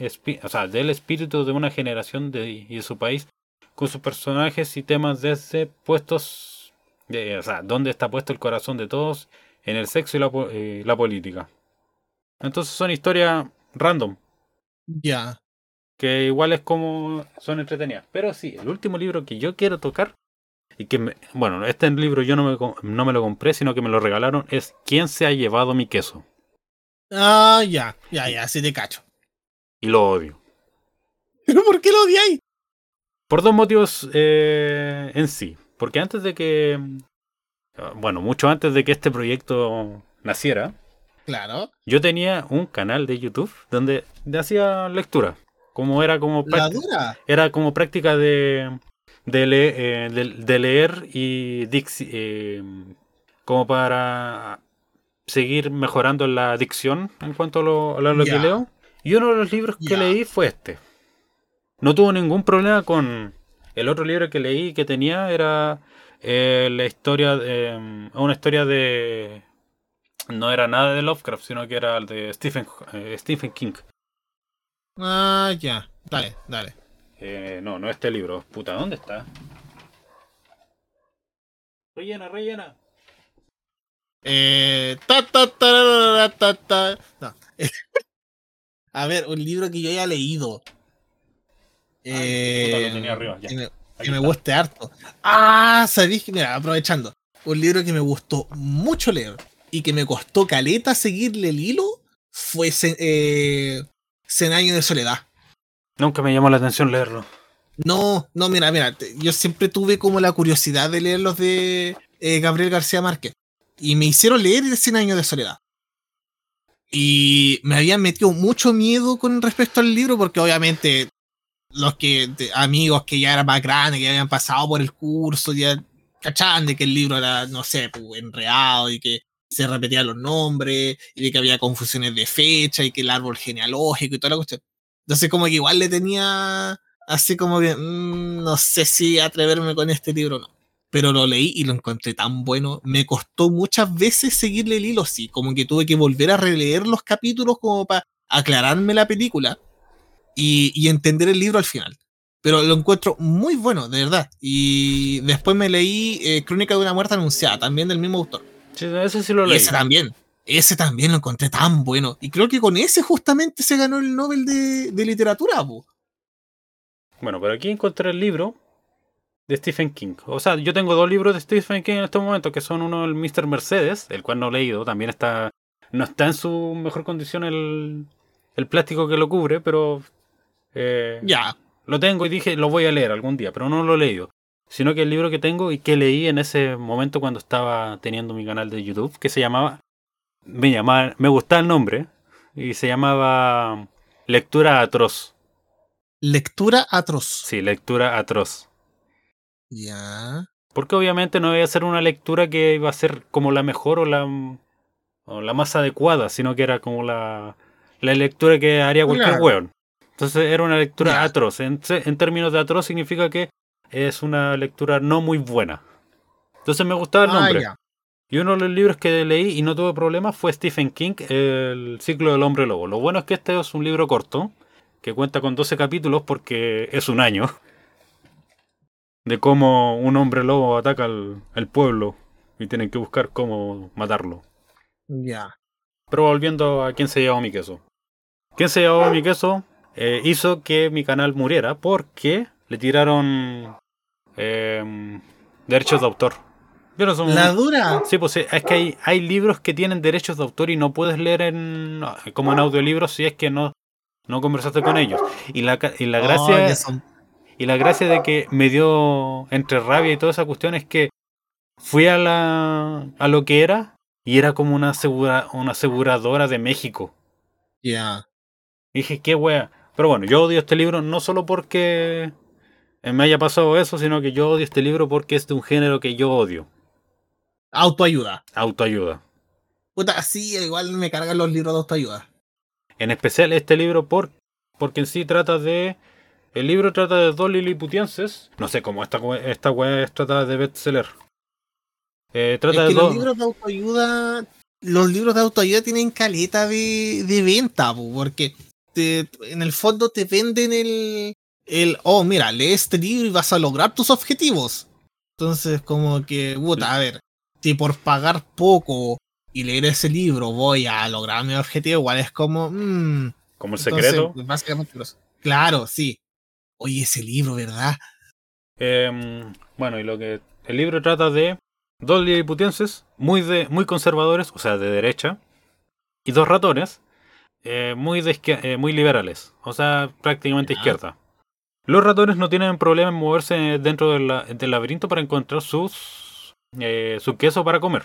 o sea, del espíritu de una generación de, y de su país, con sus personajes y temas desde puestos, de, o sea, dónde está puesto el corazón de todos en el sexo y la, eh, la política. Entonces son historias random. Ya. Que igual es como son entretenidas. Pero sí, el último libro que yo quiero tocar y que me, bueno, este libro yo no me, no me lo compré, sino que me lo regalaron, es ¿Quién se ha llevado mi queso? Ah, ya, ya, ya, así de cacho. Y lo odio. ¿Pero por qué lo odiáis? Por dos motivos eh, en sí. Porque antes de que bueno, mucho antes de que este proyecto naciera, claro. yo tenía un canal de YouTube donde hacía lectura. Como era como práctica, era como práctica de, de, eh, de, leer y dicción eh, como para seguir mejorando la dicción en cuanto a lo, que leo. Y uno de los libros que leí fue este. No tuvo ningún problema con el otro libro que leí que tenía era eh, la historia, de, mm, una historia de... No era nada de Lovecraft, sino que era el de Stephen, Stephen King. Ah, ya. Dale, dale. Eh, no, no este libro. Puta, ¿dónde está? Rellena, rellena. Eh, ta, ta, ta, ta, ta, No. A ver, un libro que yo haya leído. Eh, lo tenía arriba, ya que me guste harto. Ah, sabéis que, mira, aprovechando, un libro que me gustó mucho leer y que me costó caleta seguirle el hilo fue eh, Cien años de soledad. Nunca me llamó la atención leerlo. No, no, mira, mira, yo siempre tuve como la curiosidad de leer los de eh, Gabriel García Márquez. Y me hicieron leer Cien años de soledad. Y me habían metido mucho miedo con respecto al libro porque obviamente los que amigos que ya eran más grandes, que habían pasado por el curso, ya cachaban de que el libro era, no sé, pues, enreado y que se repetían los nombres y de que había confusiones de fecha y que el árbol genealógico y toda la cuestión. Entonces como que igual le tenía así como que mm, no sé si atreverme con este libro o no. Pero lo leí y lo encontré tan bueno. Me costó muchas veces seguirle el hilo, sí. Como que tuve que volver a releer los capítulos como para aclararme la película y, y entender el libro al final pero lo encuentro muy bueno, de verdad. Y después me leí eh, Crónica de una muerte anunciada, también del mismo autor. Sí, ese sí lo leí. ese también. Ese también lo encontré tan bueno. Y creo que con ese justamente se ganó el Nobel de, de literatura. Bueno, pero aquí encontré el libro de Stephen King. O sea, yo tengo dos libros de Stephen King en este momento, que son uno el Mr. Mercedes, el cual no he leído. También está. No está en su mejor condición el, el plástico que lo cubre, pero. Eh, ya. Lo tengo y dije, lo voy a leer algún día, pero no lo he leído. Sino que el libro que tengo y que leí en ese momento cuando estaba teniendo mi canal de YouTube, que se llamaba. Me llamaba. Me gustaba el nombre. Y se llamaba. Lectura atroz. Lectura atroz. Sí, lectura atroz. Ya. Porque obviamente no iba a ser una lectura que iba a ser como la mejor o la, o la más adecuada, sino que era como la, la lectura que haría cualquier claro. Entonces era una lectura atroz. En, términos de atroz significa que es una lectura no muy buena. Entonces me gustaba el ah, nombre. Y uno de los libros que leí y no tuve problemas fue Stephen King, El ciclo del hombre lobo. Lo bueno es que este es un libro corto, que cuenta con 12 capítulos porque es un año. De cómo un hombre lobo ataca al, pueblo y tienen que buscar cómo matarlo. Ya. Pero volviendo a quién se llevó mi queso. ¿Quién se llevó mi queso? Eh, hizo que mi canal muriera porque le tiraron eh, derechos de autor. ¿La dura? Sí, pues es que hay, hay libros que tienen derechos de autor y no puedes leer en como en audiolibros si es que no, no conversaste con ellos. Y la, y la gracia. Y la gracia de que me dio entre rabia y toda esa cuestión es que fui a la a lo que era y era como una asegura, una aseguradora de México. Ya. Dije, qué wea. Pero bueno, yo odio este libro no solo porque me haya pasado eso, sino que yo odio este libro porque es de un género que yo odio. Autoayuda. Autoayuda. Puta, sí, igual me cargan los libros de autoayuda. En especial este libro por, porque en sí trata de... El libro trata de dos liliputienses. No sé cómo esta, esta weá trata de bestseller. Eh, trata de los libros de autoayuda... Los libros de autoayuda tienen caleta de, de venta, porque en el fondo te venden el, el, oh, mira, lee este libro y vas a lograr tus objetivos. Entonces, como que, puta, a ver, si por pagar poco y leer ese libro voy a lograr mi objetivo, igual es como, mmm, como el secreto. claro, sí. Oye, ese libro, ¿verdad? Em, bueno, y lo que el libro trata de dos liliputienses muy, de, muy conservadores, o sea, de derecha, y dos ratones eh, muy, eh, muy liberales, o sea, prácticamente izquierda. Los ratones no tienen problema en moverse dentro del laberinto para encontrar sus, eh, su queso para comer.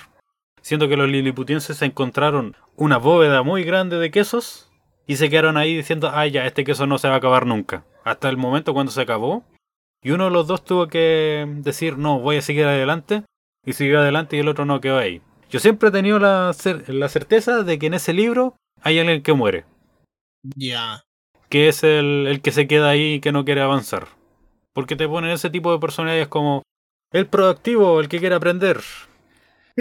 Siendo que los liliputienses encontraron una bóveda muy grande de quesos y se quedaron ahí diciendo, ay ya, este queso no se va a acabar nunca. Hasta el momento cuando se acabó. Y uno de los dos tuvo que decir, no, voy a seguir adelante. Y siguió adelante y el otro no quedó ahí. Yo siempre he tenido la, la certeza de que en ese libro hay alguien que muere. Ya. Que es el, el, que se queda ahí y que no quiere avanzar. Porque te ponen ese tipo de personajes como el proactivo, el que quiere aprender.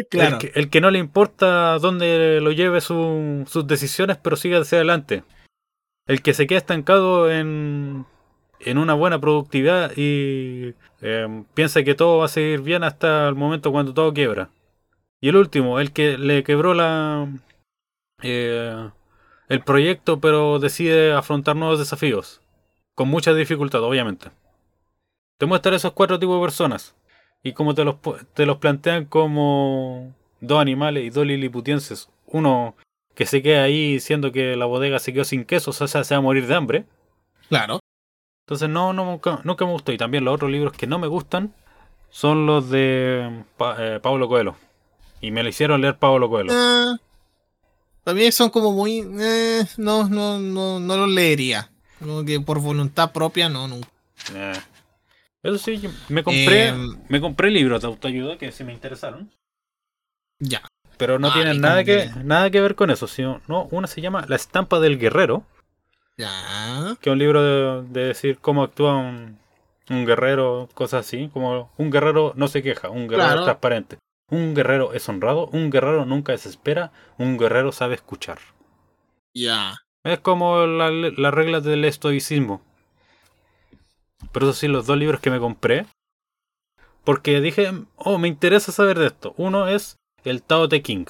Claro. El, que, no le importa dónde lo lleve sus decisiones, pero sigue hacia adelante. El que se queda estancado en, en una buena productividad y em, piensa que todo va a seguir bien hasta el momento cuando todo quiebra. Y el último, el que le quebró la, eh, el proyecto, pero decide afrontar nuevos desafíos. Con mucha dificultad, obviamente. Te muestran esos cuatro tipos de personas. Y como te los, te los plantean como dos animales y dos liliputienses. Uno que se queda ahí siendo que la bodega se quedó sin queso, o sea, se va a morir de hambre. Claro. Entonces no, no nunca, me gustó. Y también los otros libros que no me gustan son los de eh, Pablo Coelho. Y me lo hicieron leer Pablo Coelho. Ah, también son como muy. Eh, no, no, no, no los leería. Como que por voluntad propia, no, nunca. Eso sí, me compré, em, me compré libros de autoayuda que sí me interesaron. Ya. Pero no Ay, tienen nada que, que- nada que ver con eso. Sino, no, una se llama La estampa del guerrero, Ya. que es un libro de, de decir cómo actúa un, un guerrero, cosas así. Como un guerrero no se queja, un guerrero Claro. es transparente. Un guerrero es honrado, un guerrero nunca desespera, un guerrero sabe escuchar. Ya. Es como la- las reglas del estoicismo. Pero eso sí, los dos libros que me compré. Porque dije, oh, me interesa saber de esto. Uno es el Tao Te King.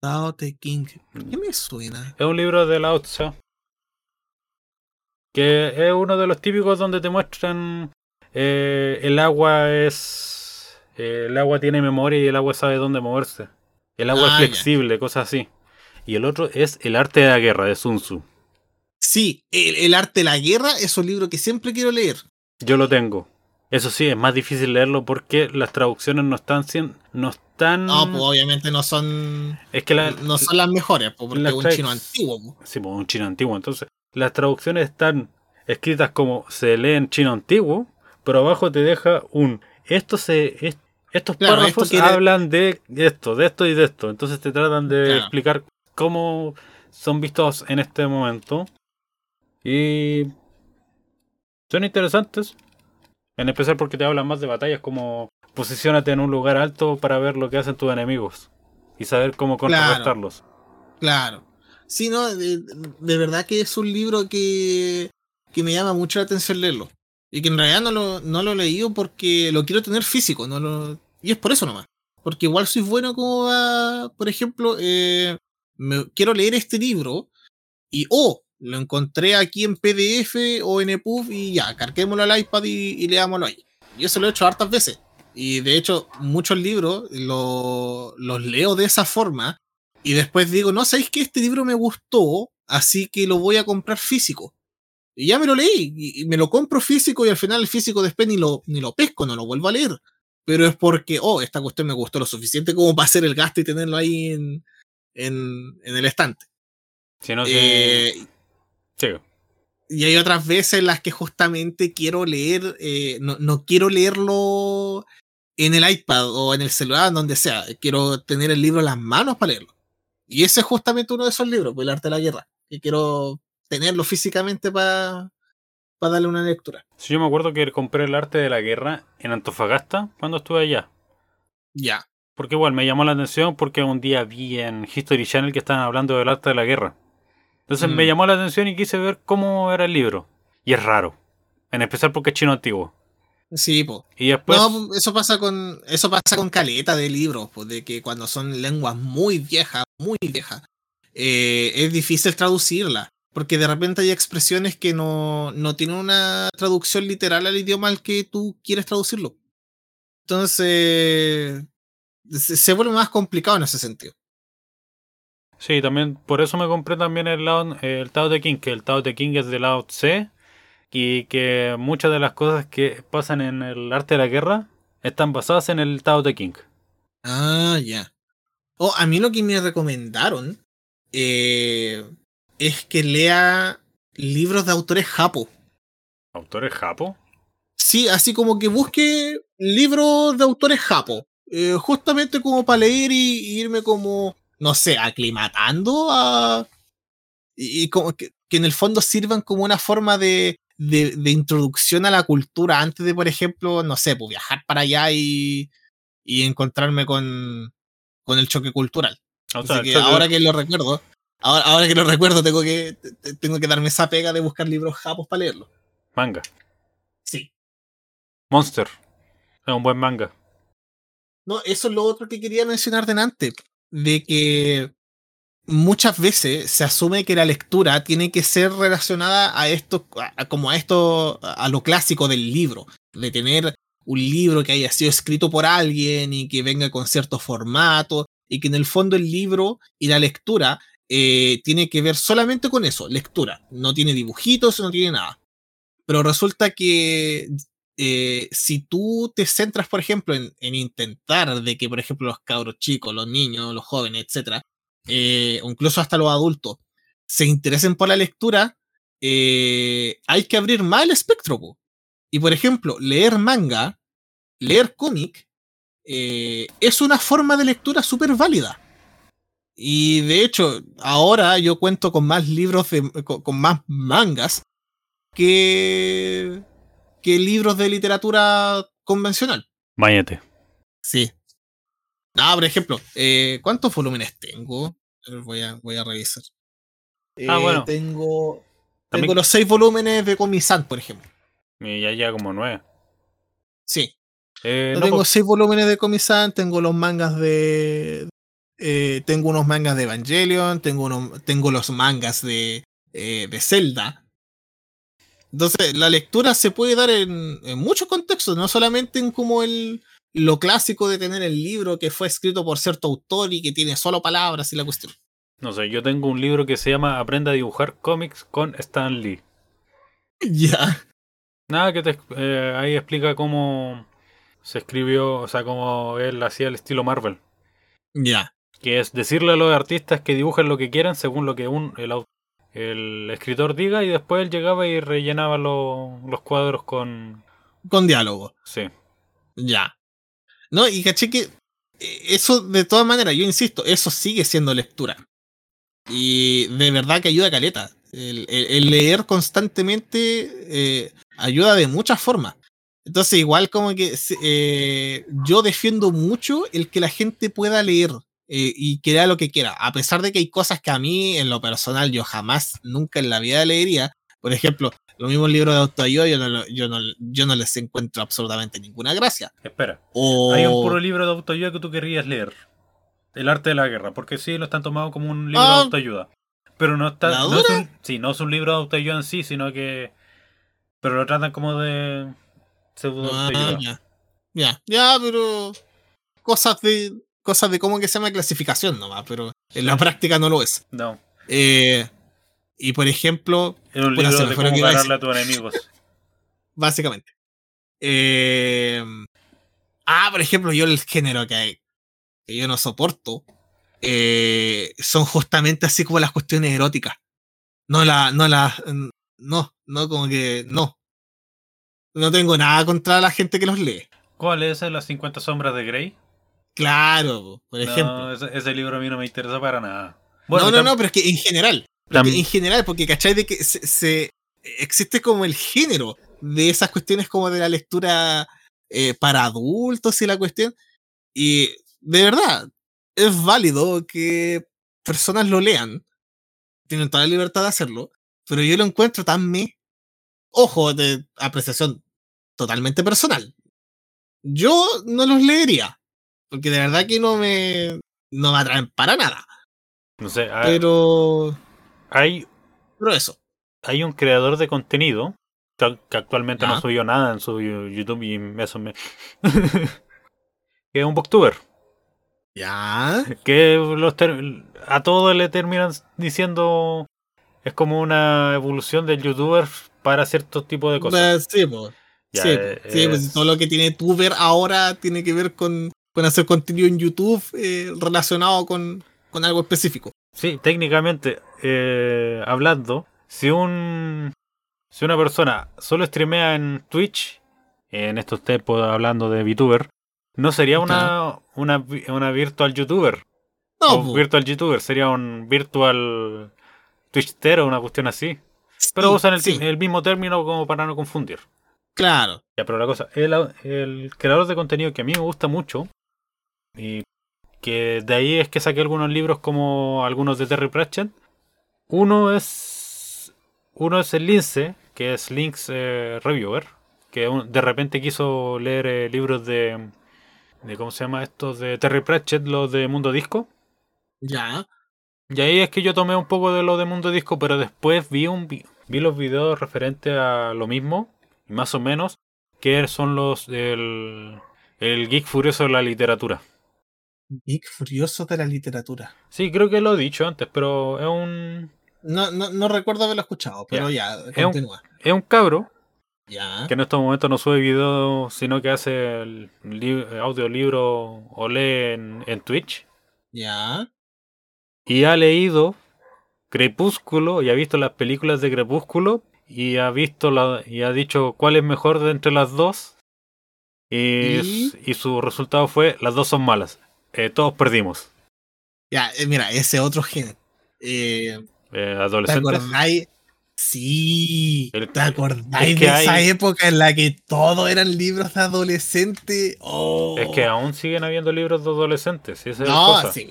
Tao Te King. ¿Qué me suena? Es un libro de Lao Tzu. Que es uno de los típicos donde te muestran eh, el agua es. eh, el agua tiene memoria y el agua sabe dónde moverse. El agua Ah, es ya. flexible, cosas así. Y el otro es El arte de la guerra de Sun Tzu. Sí, el, el arte de la guerra es un libro que siempre quiero leer. Yo lo tengo. Eso sí, es más difícil leerlo porque las traducciones no están. No están. No, pues obviamente no son. es que la, no son las mejores, pues, porque las es un chino antiguo. pues. Sí, pues un chino antiguo. Entonces, las traducciones están escritas como se lee en chino antiguo, pero abajo te deja un. Esto se. es- estos Claro, párrafos esto quiere- hablan de esto, de esto y de esto. Entonces te tratan de Claro. explicar cómo son vistos en este momento. Y. Son interesantes. En especial porque te hablan más de batallas como posiciónate en un lugar alto para ver lo que hacen tus enemigos y saber cómo Claro. contrarrestarlos. Claro. Sí, no, de, de verdad que es un libro que, que me llama mucho la atención leerlo. Y que en realidad no lo, no lo he leído porque lo quiero tener físico. No lo, y es por eso nomás. Porque igual soy bueno como va, por ejemplo, eh, me, quiero leer este libro y, oh, lo encontré aquí en PDF o en EPUB y ya, carguémoslo al iPad y, y leámoslo ahí. Y eso lo he hecho hartas veces. Y de hecho, muchos libros lo- los leo de esa forma y después digo, no, ¿sabéis que este libro me gustó? Así que lo voy a comprar físico. Y ya me lo leí, y, y me lo compro físico y al final el físico después ni lo, ni lo pesco, no lo vuelvo a leer. Pero es porque, oh, esta cuestión me gustó lo suficiente como para hacer el gasto y tenerlo ahí en, en, en el estante. Si no, Eh, sí. y hay otras veces en las que justamente quiero leer, eh, no, no quiero leerlo en el iPad o en el celular, donde sea. Quiero tener el libro en las manos para leerlo. Y ese es justamente uno de esos libros, pues, El arte de la guerra. Que quiero tenerlo físicamente para darle una lectura. Sí, yo me acuerdo que compré el arte de la guerra en Antofagasta cuando estuve allá. Ya. Porque igual me llamó la atención porque un día vi en History Channel que estaban hablando del arte de la guerra. Entonces Mm. me llamó la atención y quise ver cómo era el libro. Y es raro. En especial porque es chino antiguo. Sí, pues. Y después... no, eso pasa con eso pasa con caleta de libros, pues, de que cuando son lenguas muy viejas, muy viejas, eh, es difícil traducirlas, porque de repente hay expresiones que no, no tienen una traducción literal al idioma al que tú quieres traducirlo. Entonces, se, se vuelve más complicado en ese sentido. Sí, también por eso me compré también el, el Tao Te King, que el Tao Te King es de Lao Tse y que muchas de las cosas que pasan en el arte de la guerra están basadas en el Tao Te King. Ah, ya. Oh, a mí lo que me recomendaron eh, es que lea libros de autores japo. ¿Autores japo? Sí, así como que busque libros de autores japo. eh, justamente como para leer y, y irme como, no sé, aclimatando a... Y, y como que, que en el fondo sirvan como una forma de, de, de introducción a la cultura antes de, por ejemplo, no sé, pues viajar para allá y, y encontrarme con, con el choque cultural. O sea, Así que choque- ahora que lo recuerdo, ahora, ahora que lo recuerdo, tengo que, te- tengo que darme esa pega de buscar libros japos para leerlo. manga. Sí. Monster. Es un buen manga. No, eso es lo otro que quería mencionar delante, de que muchas veces se asume que la lectura tiene que ser relacionada a esto, como a esto, a lo clásico del libro, de tener un libro que haya sido escrito por alguien y que venga con cierto formato, y que en el fondo el libro y la lectura eh, tiene que ver solamente con eso, lectura, no tiene dibujitos, no tiene nada. Pero resulta que eh, si tú te centras, por ejemplo, en, en intentar de que, por ejemplo, los cabros chicos, los niños, los jóvenes, etcétera, eh, incluso hasta los adultos, se interesen por la lectura, eh, hay que abrir más el espectro. Y, por ejemplo, leer manga, leer cómic, eh, es una forma de lectura súper válida. Y de hecho, ahora yo cuento con más libros, de, con, más mangas que, que libros de literatura convencional. Máñate. Sí. Ah, por ejemplo, eh, ¿cuántos volúmenes tengo? Voy a, voy a revisar. Ah, bueno. Eh, tengo, También- tengo los seis volúmenes de Comisan, por ejemplo. Y ya llega como nueve. Sí. Eh, no, tengo pues, seis volúmenes de Comisan, tengo los mangas de. eh, tengo unos mangas de Evangelion, tengo, unos, tengo los mangas de, eh, de Zelda. Entonces, la lectura se puede dar en, en muchos contextos, no solamente en como el, lo clásico de tener el libro que fue escrito por cierto autor y que tiene solo palabras y la cuestión. no sé, yo tengo un libro que se llama Aprenda a dibujar cómics con Stan Lee. Ya. Nada, que te, eh, ahí explica cómo se escribió, o sea, cómo él hacía el estilo Marvel. Ya. Que es decirle a los artistas que dibujen lo que quieran según lo que un, el, el escritor diga y después él llegaba y rellenaba lo- los cuadros con... Con diálogo. Sí. Ya. No, y caché que eh, eso, de todas maneras, yo insisto, eso sigue siendo lectura. Y de verdad que ayuda a caleta. El, el- el leer constantemente eh, ayuda de muchas formas. Entonces, igual como que eh, yo defiendo mucho el que la gente pueda leer eh, y que lea lo que quiera. A pesar de que hay cosas que a mí, en lo personal, yo jamás, nunca en la vida leería. Por ejemplo, los mismos libros de autoayuda, yo no, yo no, yo no les encuentro absolutamente ninguna gracia. Espera. O... Hay un puro libro de autoayuda que tú querrías leer. El arte de la guerra. Porque sí, lo están tomando como un libro Ah. de autoayuda. Pero no está... ¿La No es un, sí, no es un libro de autoayuda en sí, sino que... Pero lo tratan como de... Pseudo Ah, autoayuda. ya. Ya, ya, pero cosas de cosas de cómo que se llama clasificación nomás, pero en la práctica no lo es. No. Eh, y por ejemplo, Es un libro de cómo a ganarle a tus enemigos. básicamente. Eh, ah, por ejemplo, yo el género que, hay, que yo no soporto eh, son justamente así como las cuestiones eróticas. No la, no la, no, no como que no. No tengo nada contra la gente que los lee. ¿Cuál es? Las 50 sombras de Grey. Claro, por ejemplo. No, ese, ese libro a mí no me interesa para nada. no, no, no, pero es que en general. en general, porque cachai de que se, se- existe como el género de esas cuestiones como de la lectura eh, para adultos y la cuestión. Y de verdad, es válido que personas lo lean. Tienen toda la libertad de hacerlo. Pero yo lo encuentro tan me. Ojo, de apreciación totalmente personal. Yo no los leería. Porque de verdad que no me. No me atraen para nada. no sé, hay, Pero. hay, Pero eso. hay un creador de contenido que, actualmente no subió nada en su YouTube y eso me... que es un booktuber. Ya. Que los ter- a todos le terminan diciendo... Es como una evolución del youtuber para ciertos tipos de cosas. Pues, sí, pues. Ya, sí. Sí, pues, es- todo lo que tiene Tuber ahora tiene que ver con, con hacer contenido en YouTube eh, relacionado con, con algo específico. Sí, técnicamente, eh, hablando, si un si una persona solo streamea en Twitch, en estos tiempos hablando de VTuber, no sería una, una, una virtual YouTuber. No, po. virtual YouTuber, sería un virtual Twitchtero, una cuestión así. Pero Sí, usan el, sí, el mismo término como para no confundir. claro. Ya, pero la cosa, el, el creador de contenido que a mí me gusta mucho, y que de ahí es que saqué algunos libros como algunos de Terry Pratchett. Uno es. Uno es el Lince, que es Link's eh, Reviewer, que un- de repente quiso leer eh, libros de. de ¿Cómo se llama estos? De Terry Pratchett, los de Mundo Disco. Ya. Y ahí es que yo tomé un poco de lo de Mundo Disco, pero después vi un vi, vi los videos referentes a lo mismo, más o menos, que son los del el geek furioso de la literatura. Geek furioso de la literatura. Sí, creo que lo he dicho antes, pero es un No, no, no recuerdo haberlo escuchado, pero ya, un- continúa. es un cabro Ya. que en estos momentos no sube videos, sino que hace el li- audiolibro o lee en, en Twitch. Ya. Y ha leído Crepúsculo y ha visto las películas de Crepúsculo y ha visto la, y ha dicho cuál es mejor de entre las dos. Y, y su resultado fue: las dos son malas. Eh, todos perdimos. Ya, eh, mira, ese otro género. Eh, Eh, ¿Te acordáis? Sí, ¿te acordáis es que de esa época en la que todo eran libros de adolescente? Oh. Es que aún siguen habiendo libros de adolescentes. es No, cosa. sí.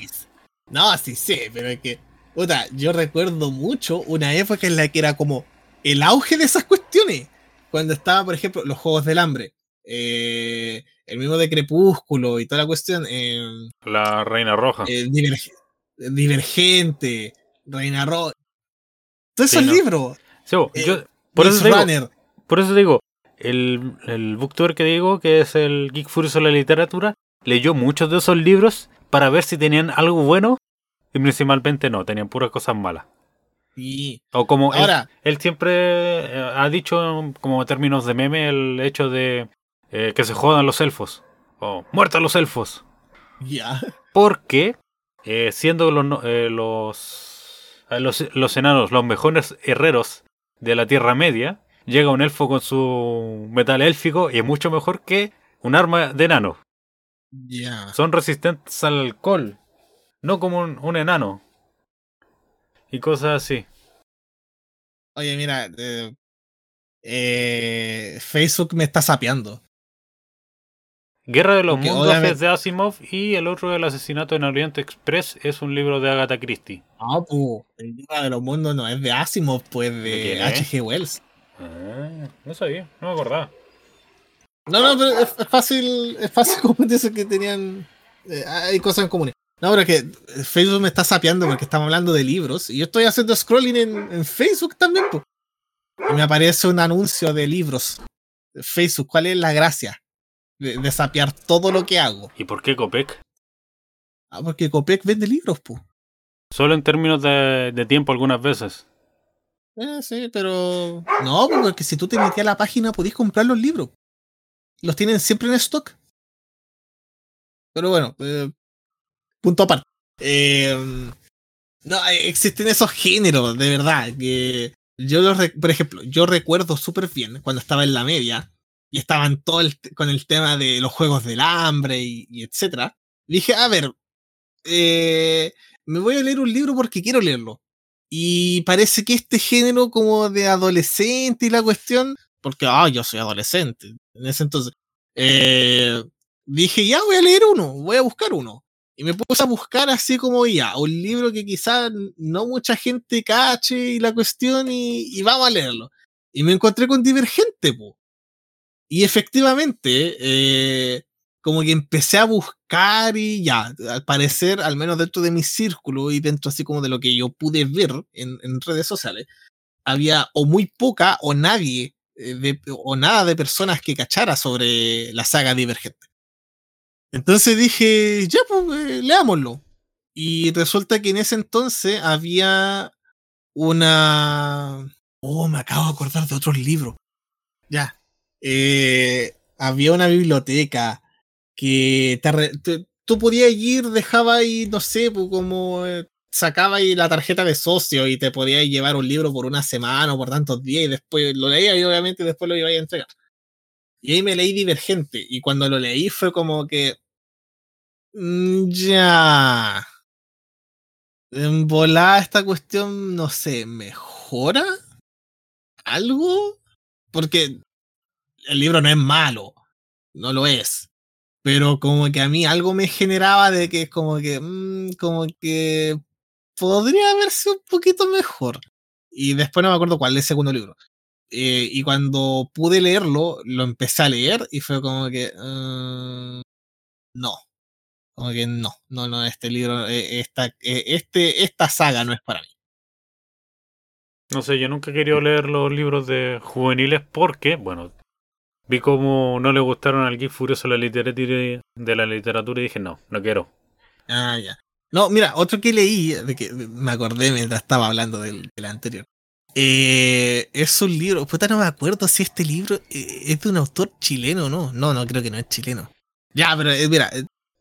No, sí sé, pero es que. Puta, yo recuerdo mucho una época en la que era como el auge de esas cuestiones. Cuando estaba, por ejemplo, los Juegos del Hambre. eh, el mismo de Crepúsculo y toda la cuestión. eh, La Reina Roja. eh, Diverge- Divergente, Reina Roja. Todos Sí, esos no. libros. Sí, bo, eh, yo- por, eso digo, por eso digo, el, el booktuber que digo, que es el Geek Furioso de la literatura, leyó muchos de esos libros para ver si tenían algo bueno y principalmente no, tenían puras cosas malas. Sí. O como él, Ahora, él siempre eh, ha dicho, como términos de meme, el hecho de eh, que se jodan los elfos. O muertos los elfos. ya. Porque, eh, siendo los, eh, los, eh, los, los enanos los mejores herreros de la Tierra Media, llega un elfo con su metal élfico y es mucho mejor que un arma de enano. Ya. Son resistentes al alcohol, no como un, un enano. Y cosas así. Oye, mira, eh, Facebook me está sapeando. Guerra de los Porque Mundos obviamente- es de Asimov y el otro, El asesinato en Orient Express, es un libro de Agatha Christie. No, pues, el Guerra de los Mundos no es de Asimov, pues ¿De es? H.G. Wells. Ah, no sabía, no me acordaba. No, no, pero es, es fácil, es fácil como eso que tenían, eh, hay cosas en común. No, pero que eh, Facebook me está sapeando porque estamos hablando de libros y yo estoy haciendo scrolling en, en Facebook también, pues. Y me aparece un anuncio de libros. Facebook, ¿cuál es la gracia? De, de sapear todo lo que hago. ¿Y por qué Copec? Ah, porque Copec vende libros, pues. Solo en términos de, de tiempo algunas veces. Eh, sí, pero. No, porque si tú te metías a la página podías comprar los libros. Los tienen siempre en stock. Pero bueno, eh, punto aparte. Eh, no, eh, existen esos géneros, de verdad. Que yo los, por ejemplo, yo recuerdo súper bien cuando estaba en la media y estaban todo el con el tema de los juegos del hambre y, y etcétera. Dije, a ver, eh, me voy a leer un libro porque quiero leerlo. Y parece que este género como de adolescente y la cuestión, porque ah, yo soy adolescente en ese entonces, eh, dije ya voy a leer uno, voy a buscar uno. Y me puse a buscar así como ya, un libro que quizás no mucha gente cache y la cuestión y, y vamos a leerlo. Y me encontré con Divergente, po. Y efectivamente, eh, como que empecé a buscar y ya, al parecer, al menos dentro de mi círculo y dentro así como de lo que yo pude ver en, redes sociales, había o muy poca o nadie eh, o nada de personas que cachara sobre la saga Divergente. Entonces dije, ya, pues, eh, leámoslo. Y resulta que en ese entonces había una... Oh, me acabo de acordar de otros libros. Ya. Eh, había una biblioteca que te te- tú podías ir, dejaba ahí, no sé, pues como eh, sacaba ahí la tarjeta de socio y te podías llevar un libro por una semana o por tantos días y después lo leía y obviamente después lo iba a entregar. Y ahí me leí Divergente y cuando lo leí fue como que... mm, ya. En volada esta cuestión, no sé, ¿mejora? ¿Algo? Porque el libro no es malo, no lo es. Pero como que a mí algo me generaba de que es como que, mm, como que podría haberse un poquito mejor. Y después no me acuerdo cuál es el segundo libro. Eh, y cuando pude leerlo, lo empecé a leer y fue como que, mm, no. Como que no, no, no, este libro, eh, esta, eh, este, esta saga no es para mí. No sé, yo nunca he querido leer los libros de juveniles porque, bueno, vi como no le gustaron al Geek Furioso la literatura, de la literatura y dije, no, no quiero. Ah, ya. No, mira, otro que leí, de que me acordé mientras estaba hablando del, del anterior. Eh, es un libro, puta, no me acuerdo si este libro eh, es de un autor chileno o no. No, no, creo que no es chileno. Ya, pero eh, mira,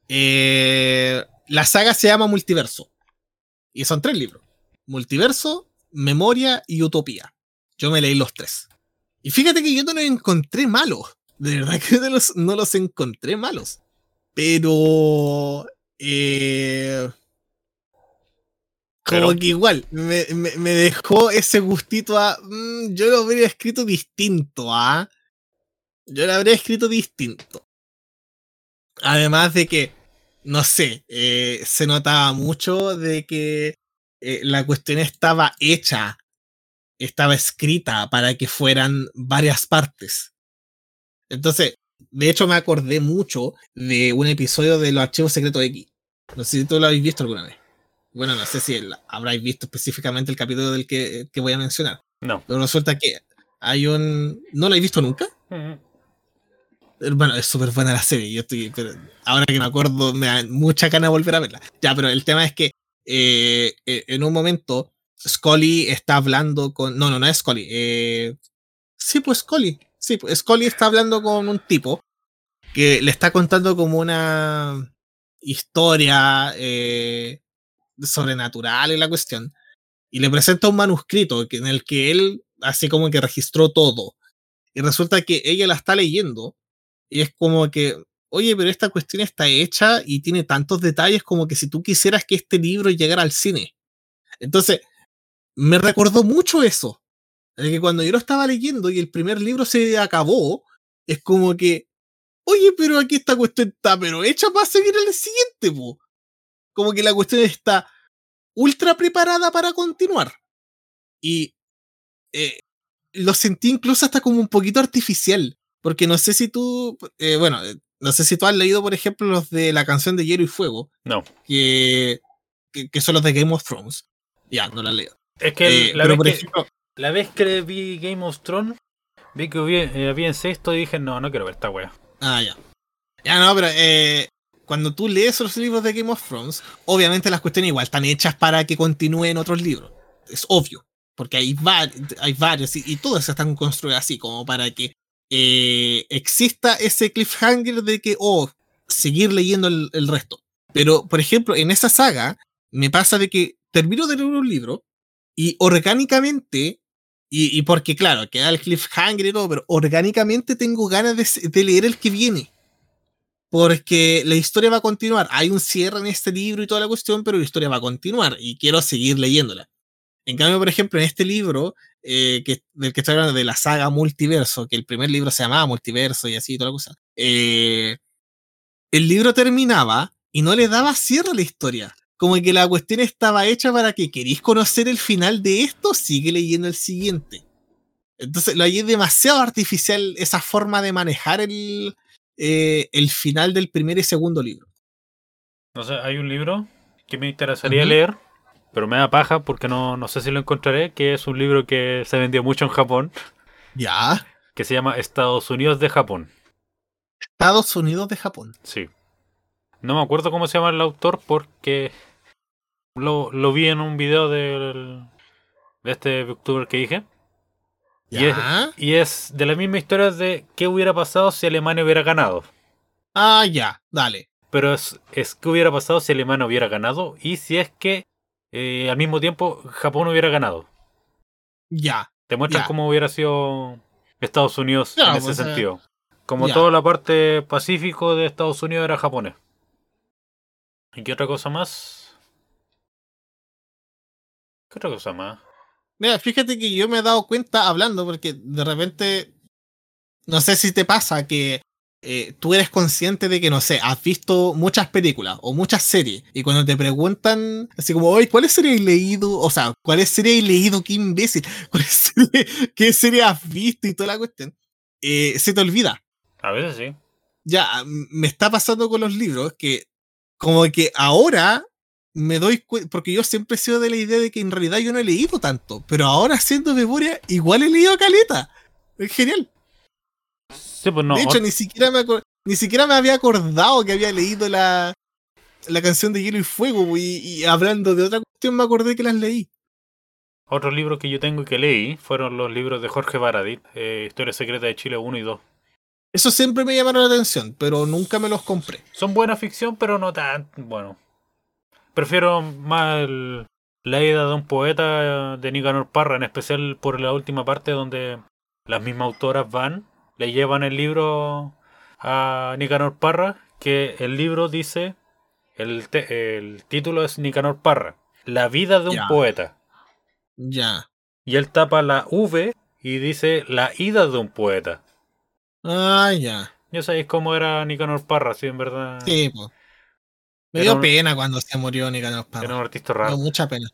eh, la saga se llama Multiverso. Y son tres libros. Multiverso, Memoria y Utopía. Yo me leí los tres. Y fíjate que yo no los encontré malos. de verdad que no los, no los encontré malos. Pero. Eh, como que igual, me, me, dejó ese gustito a. Mm, yo lo habría escrito distinto, ¿ah? Yo lo habría escrito distinto. Además de que, no sé, eh, se notaba mucho de que eh, la cuestión estaba hecha, estaba escrita para que fueran varias partes. Entonces, de hecho me acordé mucho de un episodio de los archivos secretos X. No sé si tú lo habéis visto alguna vez. Bueno, no sé si habráis visto específicamente el capítulo del que, voy a mencionar. No. Pero resulta que hay un... ¿No lo he visto nunca? Bueno, es súper buena la serie. Yo estoy, pero ahora que me acuerdo, me da mucha gana volver a verla. Ya, pero el tema es que eh, eh, en un momento Scully está hablando con. No, no, no es Scully. Eh, sí, pues Scully. Sí, pues Scully está hablando con un tipo que le está contando como una historia sobrenatural en la cuestión. Y le presenta un manuscrito en el que él, así como que registró todo. Y resulta que ella la está leyendo y es como que, oye, pero esta cuestión está hecha y tiene tantos detalles como que si tú quisieras que este libro llegara al cine. Entonces, me recordó mucho eso. De que cuando yo lo estaba leyendo y el primer libro se acabó, es como que, oye, pero aquí esta cuestión está, pero hecha para seguir el siguiente, po. Como que la cuestión está ultra preparada para continuar. Y eh, lo sentí incluso hasta como un poquito artificial. Porque no sé si tú, eh, bueno, eh, no sé si tú has leído, por ejemplo, los de la canción de Hielo y Fuego. No. Que, que, son los de Game of Thrones. Ya, no la leo. Es que, eh, la, vez que la, vez que vi Game of Thrones, vi que había, en sexto y dije, no, no quiero ver esta wea. Ah, ya. Ya, no, pero cuando tú lees los libros de Game of Thrones, obviamente las cuestiones igual están hechas para que continúen otros libros. Es obvio. Porque hay, hay varios y, y todas están construidas así, como para que eh, exista ese cliffhanger de que, oh, seguir leyendo el, resto. Pero, por ejemplo, en esa saga, me pasa de que termino de leer un libro y orgánicamente, y, porque claro, queda el cliffhanger y todo, pero orgánicamente tengo ganas de, leer el que viene. Porque la historia va a continuar. Hay un cierre en este libro y toda la cuestión, pero la historia va a continuar y quiero seguir leyéndola. En cambio, por ejemplo, en este libro, eh, que, del que estoy hablando, de la saga Multiverso, que el primer libro se llamaba Multiverso y así, toda la cosa, eh, el libro terminaba y no le daba cierre a la historia. Como que la cuestión estaba hecha para que queréis conocer el final de esto, sigue leyendo el siguiente. Entonces lo hallé demasiado artificial esa forma de manejar el, eh, el final del primer y segundo libro. No sé, hay un libro que me interesaría leer pero me da paja porque no, no sé si lo encontraré, que es un libro que se vendió mucho en Japón. Ya. Que se llama Estados Unidos de Japón. Estados Unidos de Japón. Sí. No me acuerdo cómo se llama el autor porque lo, lo vi en un video del, de este youtuber que dije. Y es, y es, de la misma historia de qué hubiera pasado si Alemania hubiera ganado. Ah, ya, dale. Pero es, es qué hubiera pasado si Alemania hubiera ganado y si es que eh, al mismo tiempo Japón hubiera ganado. Ya. Te muestran cómo hubiera sido Estados Unidos en ese sentido. Como toda la parte pacífico de Estados Unidos era japonés. ¿Y qué otra cosa más? ¿Qué otra cosa más? Mira, fíjate que yo me he dado cuenta hablando porque de repente no sé si te pasa que eh, tú eres consciente de que, no sé, has visto muchas películas o muchas series y cuando te preguntan, así como, oye, ¿cuáles series leído? O sea, ¿cuáles series leído? ¡Qué imbécil! ¿Qué serie has visto y toda la cuestión? Eh, se te olvida. A veces sí. Ya, me está pasando con los libros que, como que ahora me doy cuenta, porque yo siempre he sido de la idea de que en realidad yo no he leído tanto, pero ahora haciendo memoria, igual he leído caleta. Es genial. Pues de hecho, ni siquiera, me ni siquiera me había acordado que había leído la, la canción de Hielo y Fuego. Y, hablando de otra cuestión, me acordé que las leí. Otros libros que yo tengo y que leí fueron los libros de Jorge Baradit, eh, Historia Secreta de Chile 1 y 2. Eso siempre me llamaron la atención, pero nunca me los compré. Son buena ficción, pero no tan. Bueno. Prefiero más la ida de un poeta de Nicanor Parra, en especial por la última parte donde las mismas autoras van le llevan el libro a Nicanor Parra, que el libro dice, el, el título es Nicanor Parra, La vida de un poeta. Ya. Y él tapa la V y dice La ida de un poeta. Ah, ya. Ya sabéis cómo era Nicanor Parra, sí, en verdad. Sí, pues. Me dio pena cuando se murió Nicanor Parra. Era un artista raro. Me mucha pena.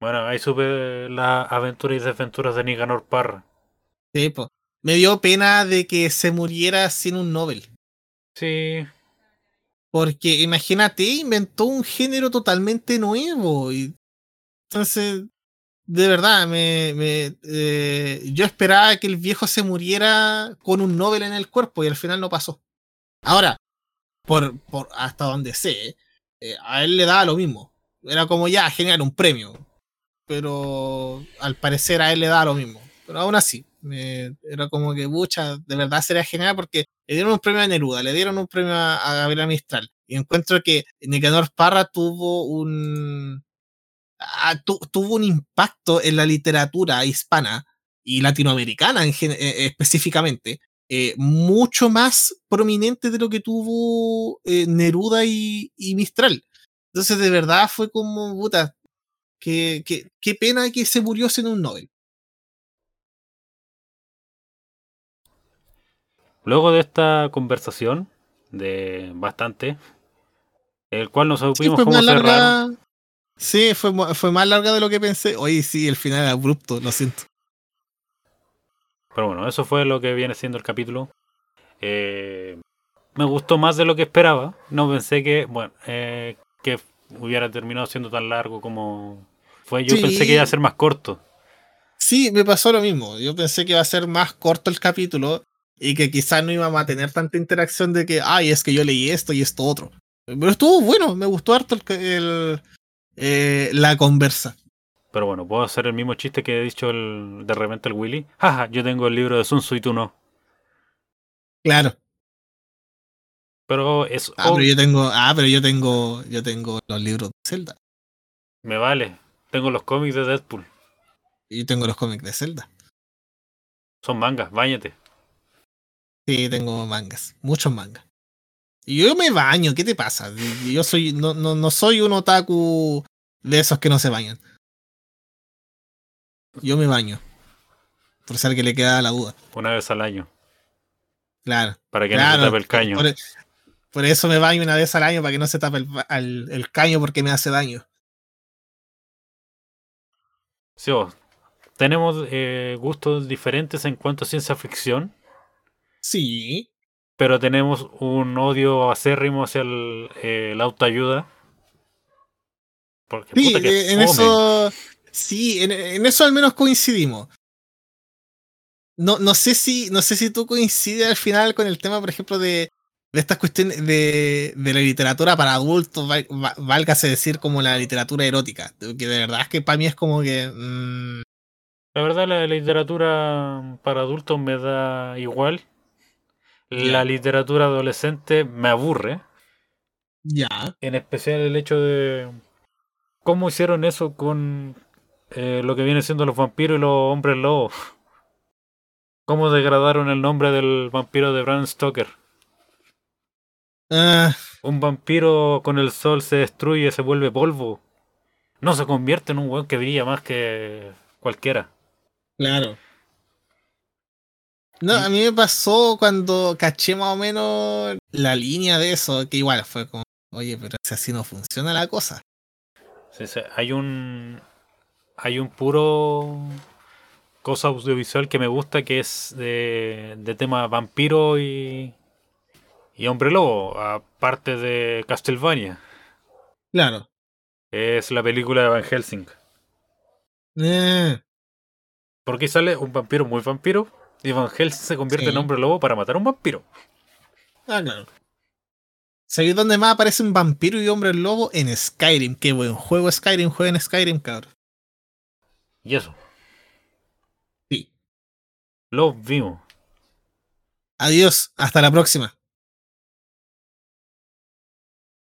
Bueno, ahí supe las aventuras y desventuras de Nicanor Parra. Sí, pues. Me dio pena de que se muriera sin un Nobel. Sí. Porque imagínate, inventó un género totalmente nuevo. Y entonces, de verdad, me, me eh, yo esperaba que el viejo se muriera con un Nobel en el cuerpo y al final no pasó. Ahora, por, por hasta donde sé, eh, a él le daba lo mismo. Era como ya, genial, un premio. Pero al parecer a él le daba lo mismo. Pero aún así, era como que, bucha, de verdad sería genial porque le dieron un premio a Neruda, le dieron un premio a, Gabriela Mistral. Y encuentro que Nicanor Parra tuvo un, ah, tuvo un impacto en la literatura hispana y latinoamericana en eh, específicamente, eh, mucho más prominente de lo que tuvo eh, Neruda y, Mistral. Entonces, de verdad fue como, puta, qué, qué pena que se murió sin un Nobel. Luego de esta conversación, de bastante, el cual nos supimos sí, cómo cerrar. Sí, fue, fue más larga de lo que pensé. Oye, sí, el final era abrupto, lo siento. Pero bueno, eso fue lo que viene siendo el capítulo. Eh, me gustó más de lo que esperaba. No pensé que, bueno, eh, que hubiera terminado siendo tan largo como fue. Yo pensé que iba a ser más corto. Sí, me pasó lo mismo. Yo pensé que iba a ser más corto el capítulo y que quizás no íbamos a tener tanta interacción de que, ay, es que yo leí esto y esto otro. Pero estuvo bueno, me gustó harto el, eh, la conversa. Pero bueno, puedo hacer el mismo chiste que he dicho el, de repente el Willy. Jaja, yo tengo el libro de Sun Tzu y tú no. Claro. Pero es. Ah, pero yo tengo. Ah, pero yo tengo. Yo tengo los libros de Zelda. Me vale. Tengo los cómics de Deadpool. Y tengo los cómics de Zelda. Son mangas, bañate. Sí, tengo mangas, muchos mangas. Y yo me baño, ¿qué te pasa? Yo soy, no, no, no soy un otaku de esos que no se bañan. Yo me baño. Por ser que le queda la duda. Una vez al año. Claro. Para que no se tape el caño. Por, eso me baño una vez al año para que no se tape el, caño porque me hace daño. Sí, tenemos eh, gustos diferentes en cuanto a ciencia ficción. Sí. Pero tenemos un odio acérrimo hacia el, eh, la autoayuda. Porque, sí, eh, en eso. Sí, en, eso al menos coincidimos. No, no sé si. No sé si tú coincides al final con el tema, por ejemplo, de, de estas cuestiones de, de, la literatura para adultos, válgase decir como la literatura erótica. Que de verdad es que para mí es como que. Mm, la verdad, la literatura para adultos me da igual la literatura adolescente me aburre. Ya. En especial el hecho de cómo hicieron eso con eh, lo que viene siendo los vampiros y los hombres lobos. Cómo degradaron el nombre del vampiro de Bram Stoker. Ah. Un vampiro con el sol se destruye, se vuelve polvo. No se convierte en un weón que brilla más que cualquiera. Claro. No, a mí me pasó cuando caché más o menos la línea de eso, que igual fue como, oye, pero si así no funciona la cosa. Sí, sí, hay un. Hay un puro cosa audiovisual que me gusta que es de, de tema vampiro y. y hombre lobo, aparte de Castlevania. Claro. Es la película de Van Helsing. Eh. Porque sale un vampiro muy vampiro y Van Helsing se convierte en hombre lobo para matar a un vampiro. Ah, claro. ¿Sabéis dónde más aparece un vampiro y hombre lobo? En Skyrim. Qué buen juego Skyrim. Juega en Skyrim, cabrón. ¿Y eso? Sí. Lo vimos. Adiós. Hasta la próxima.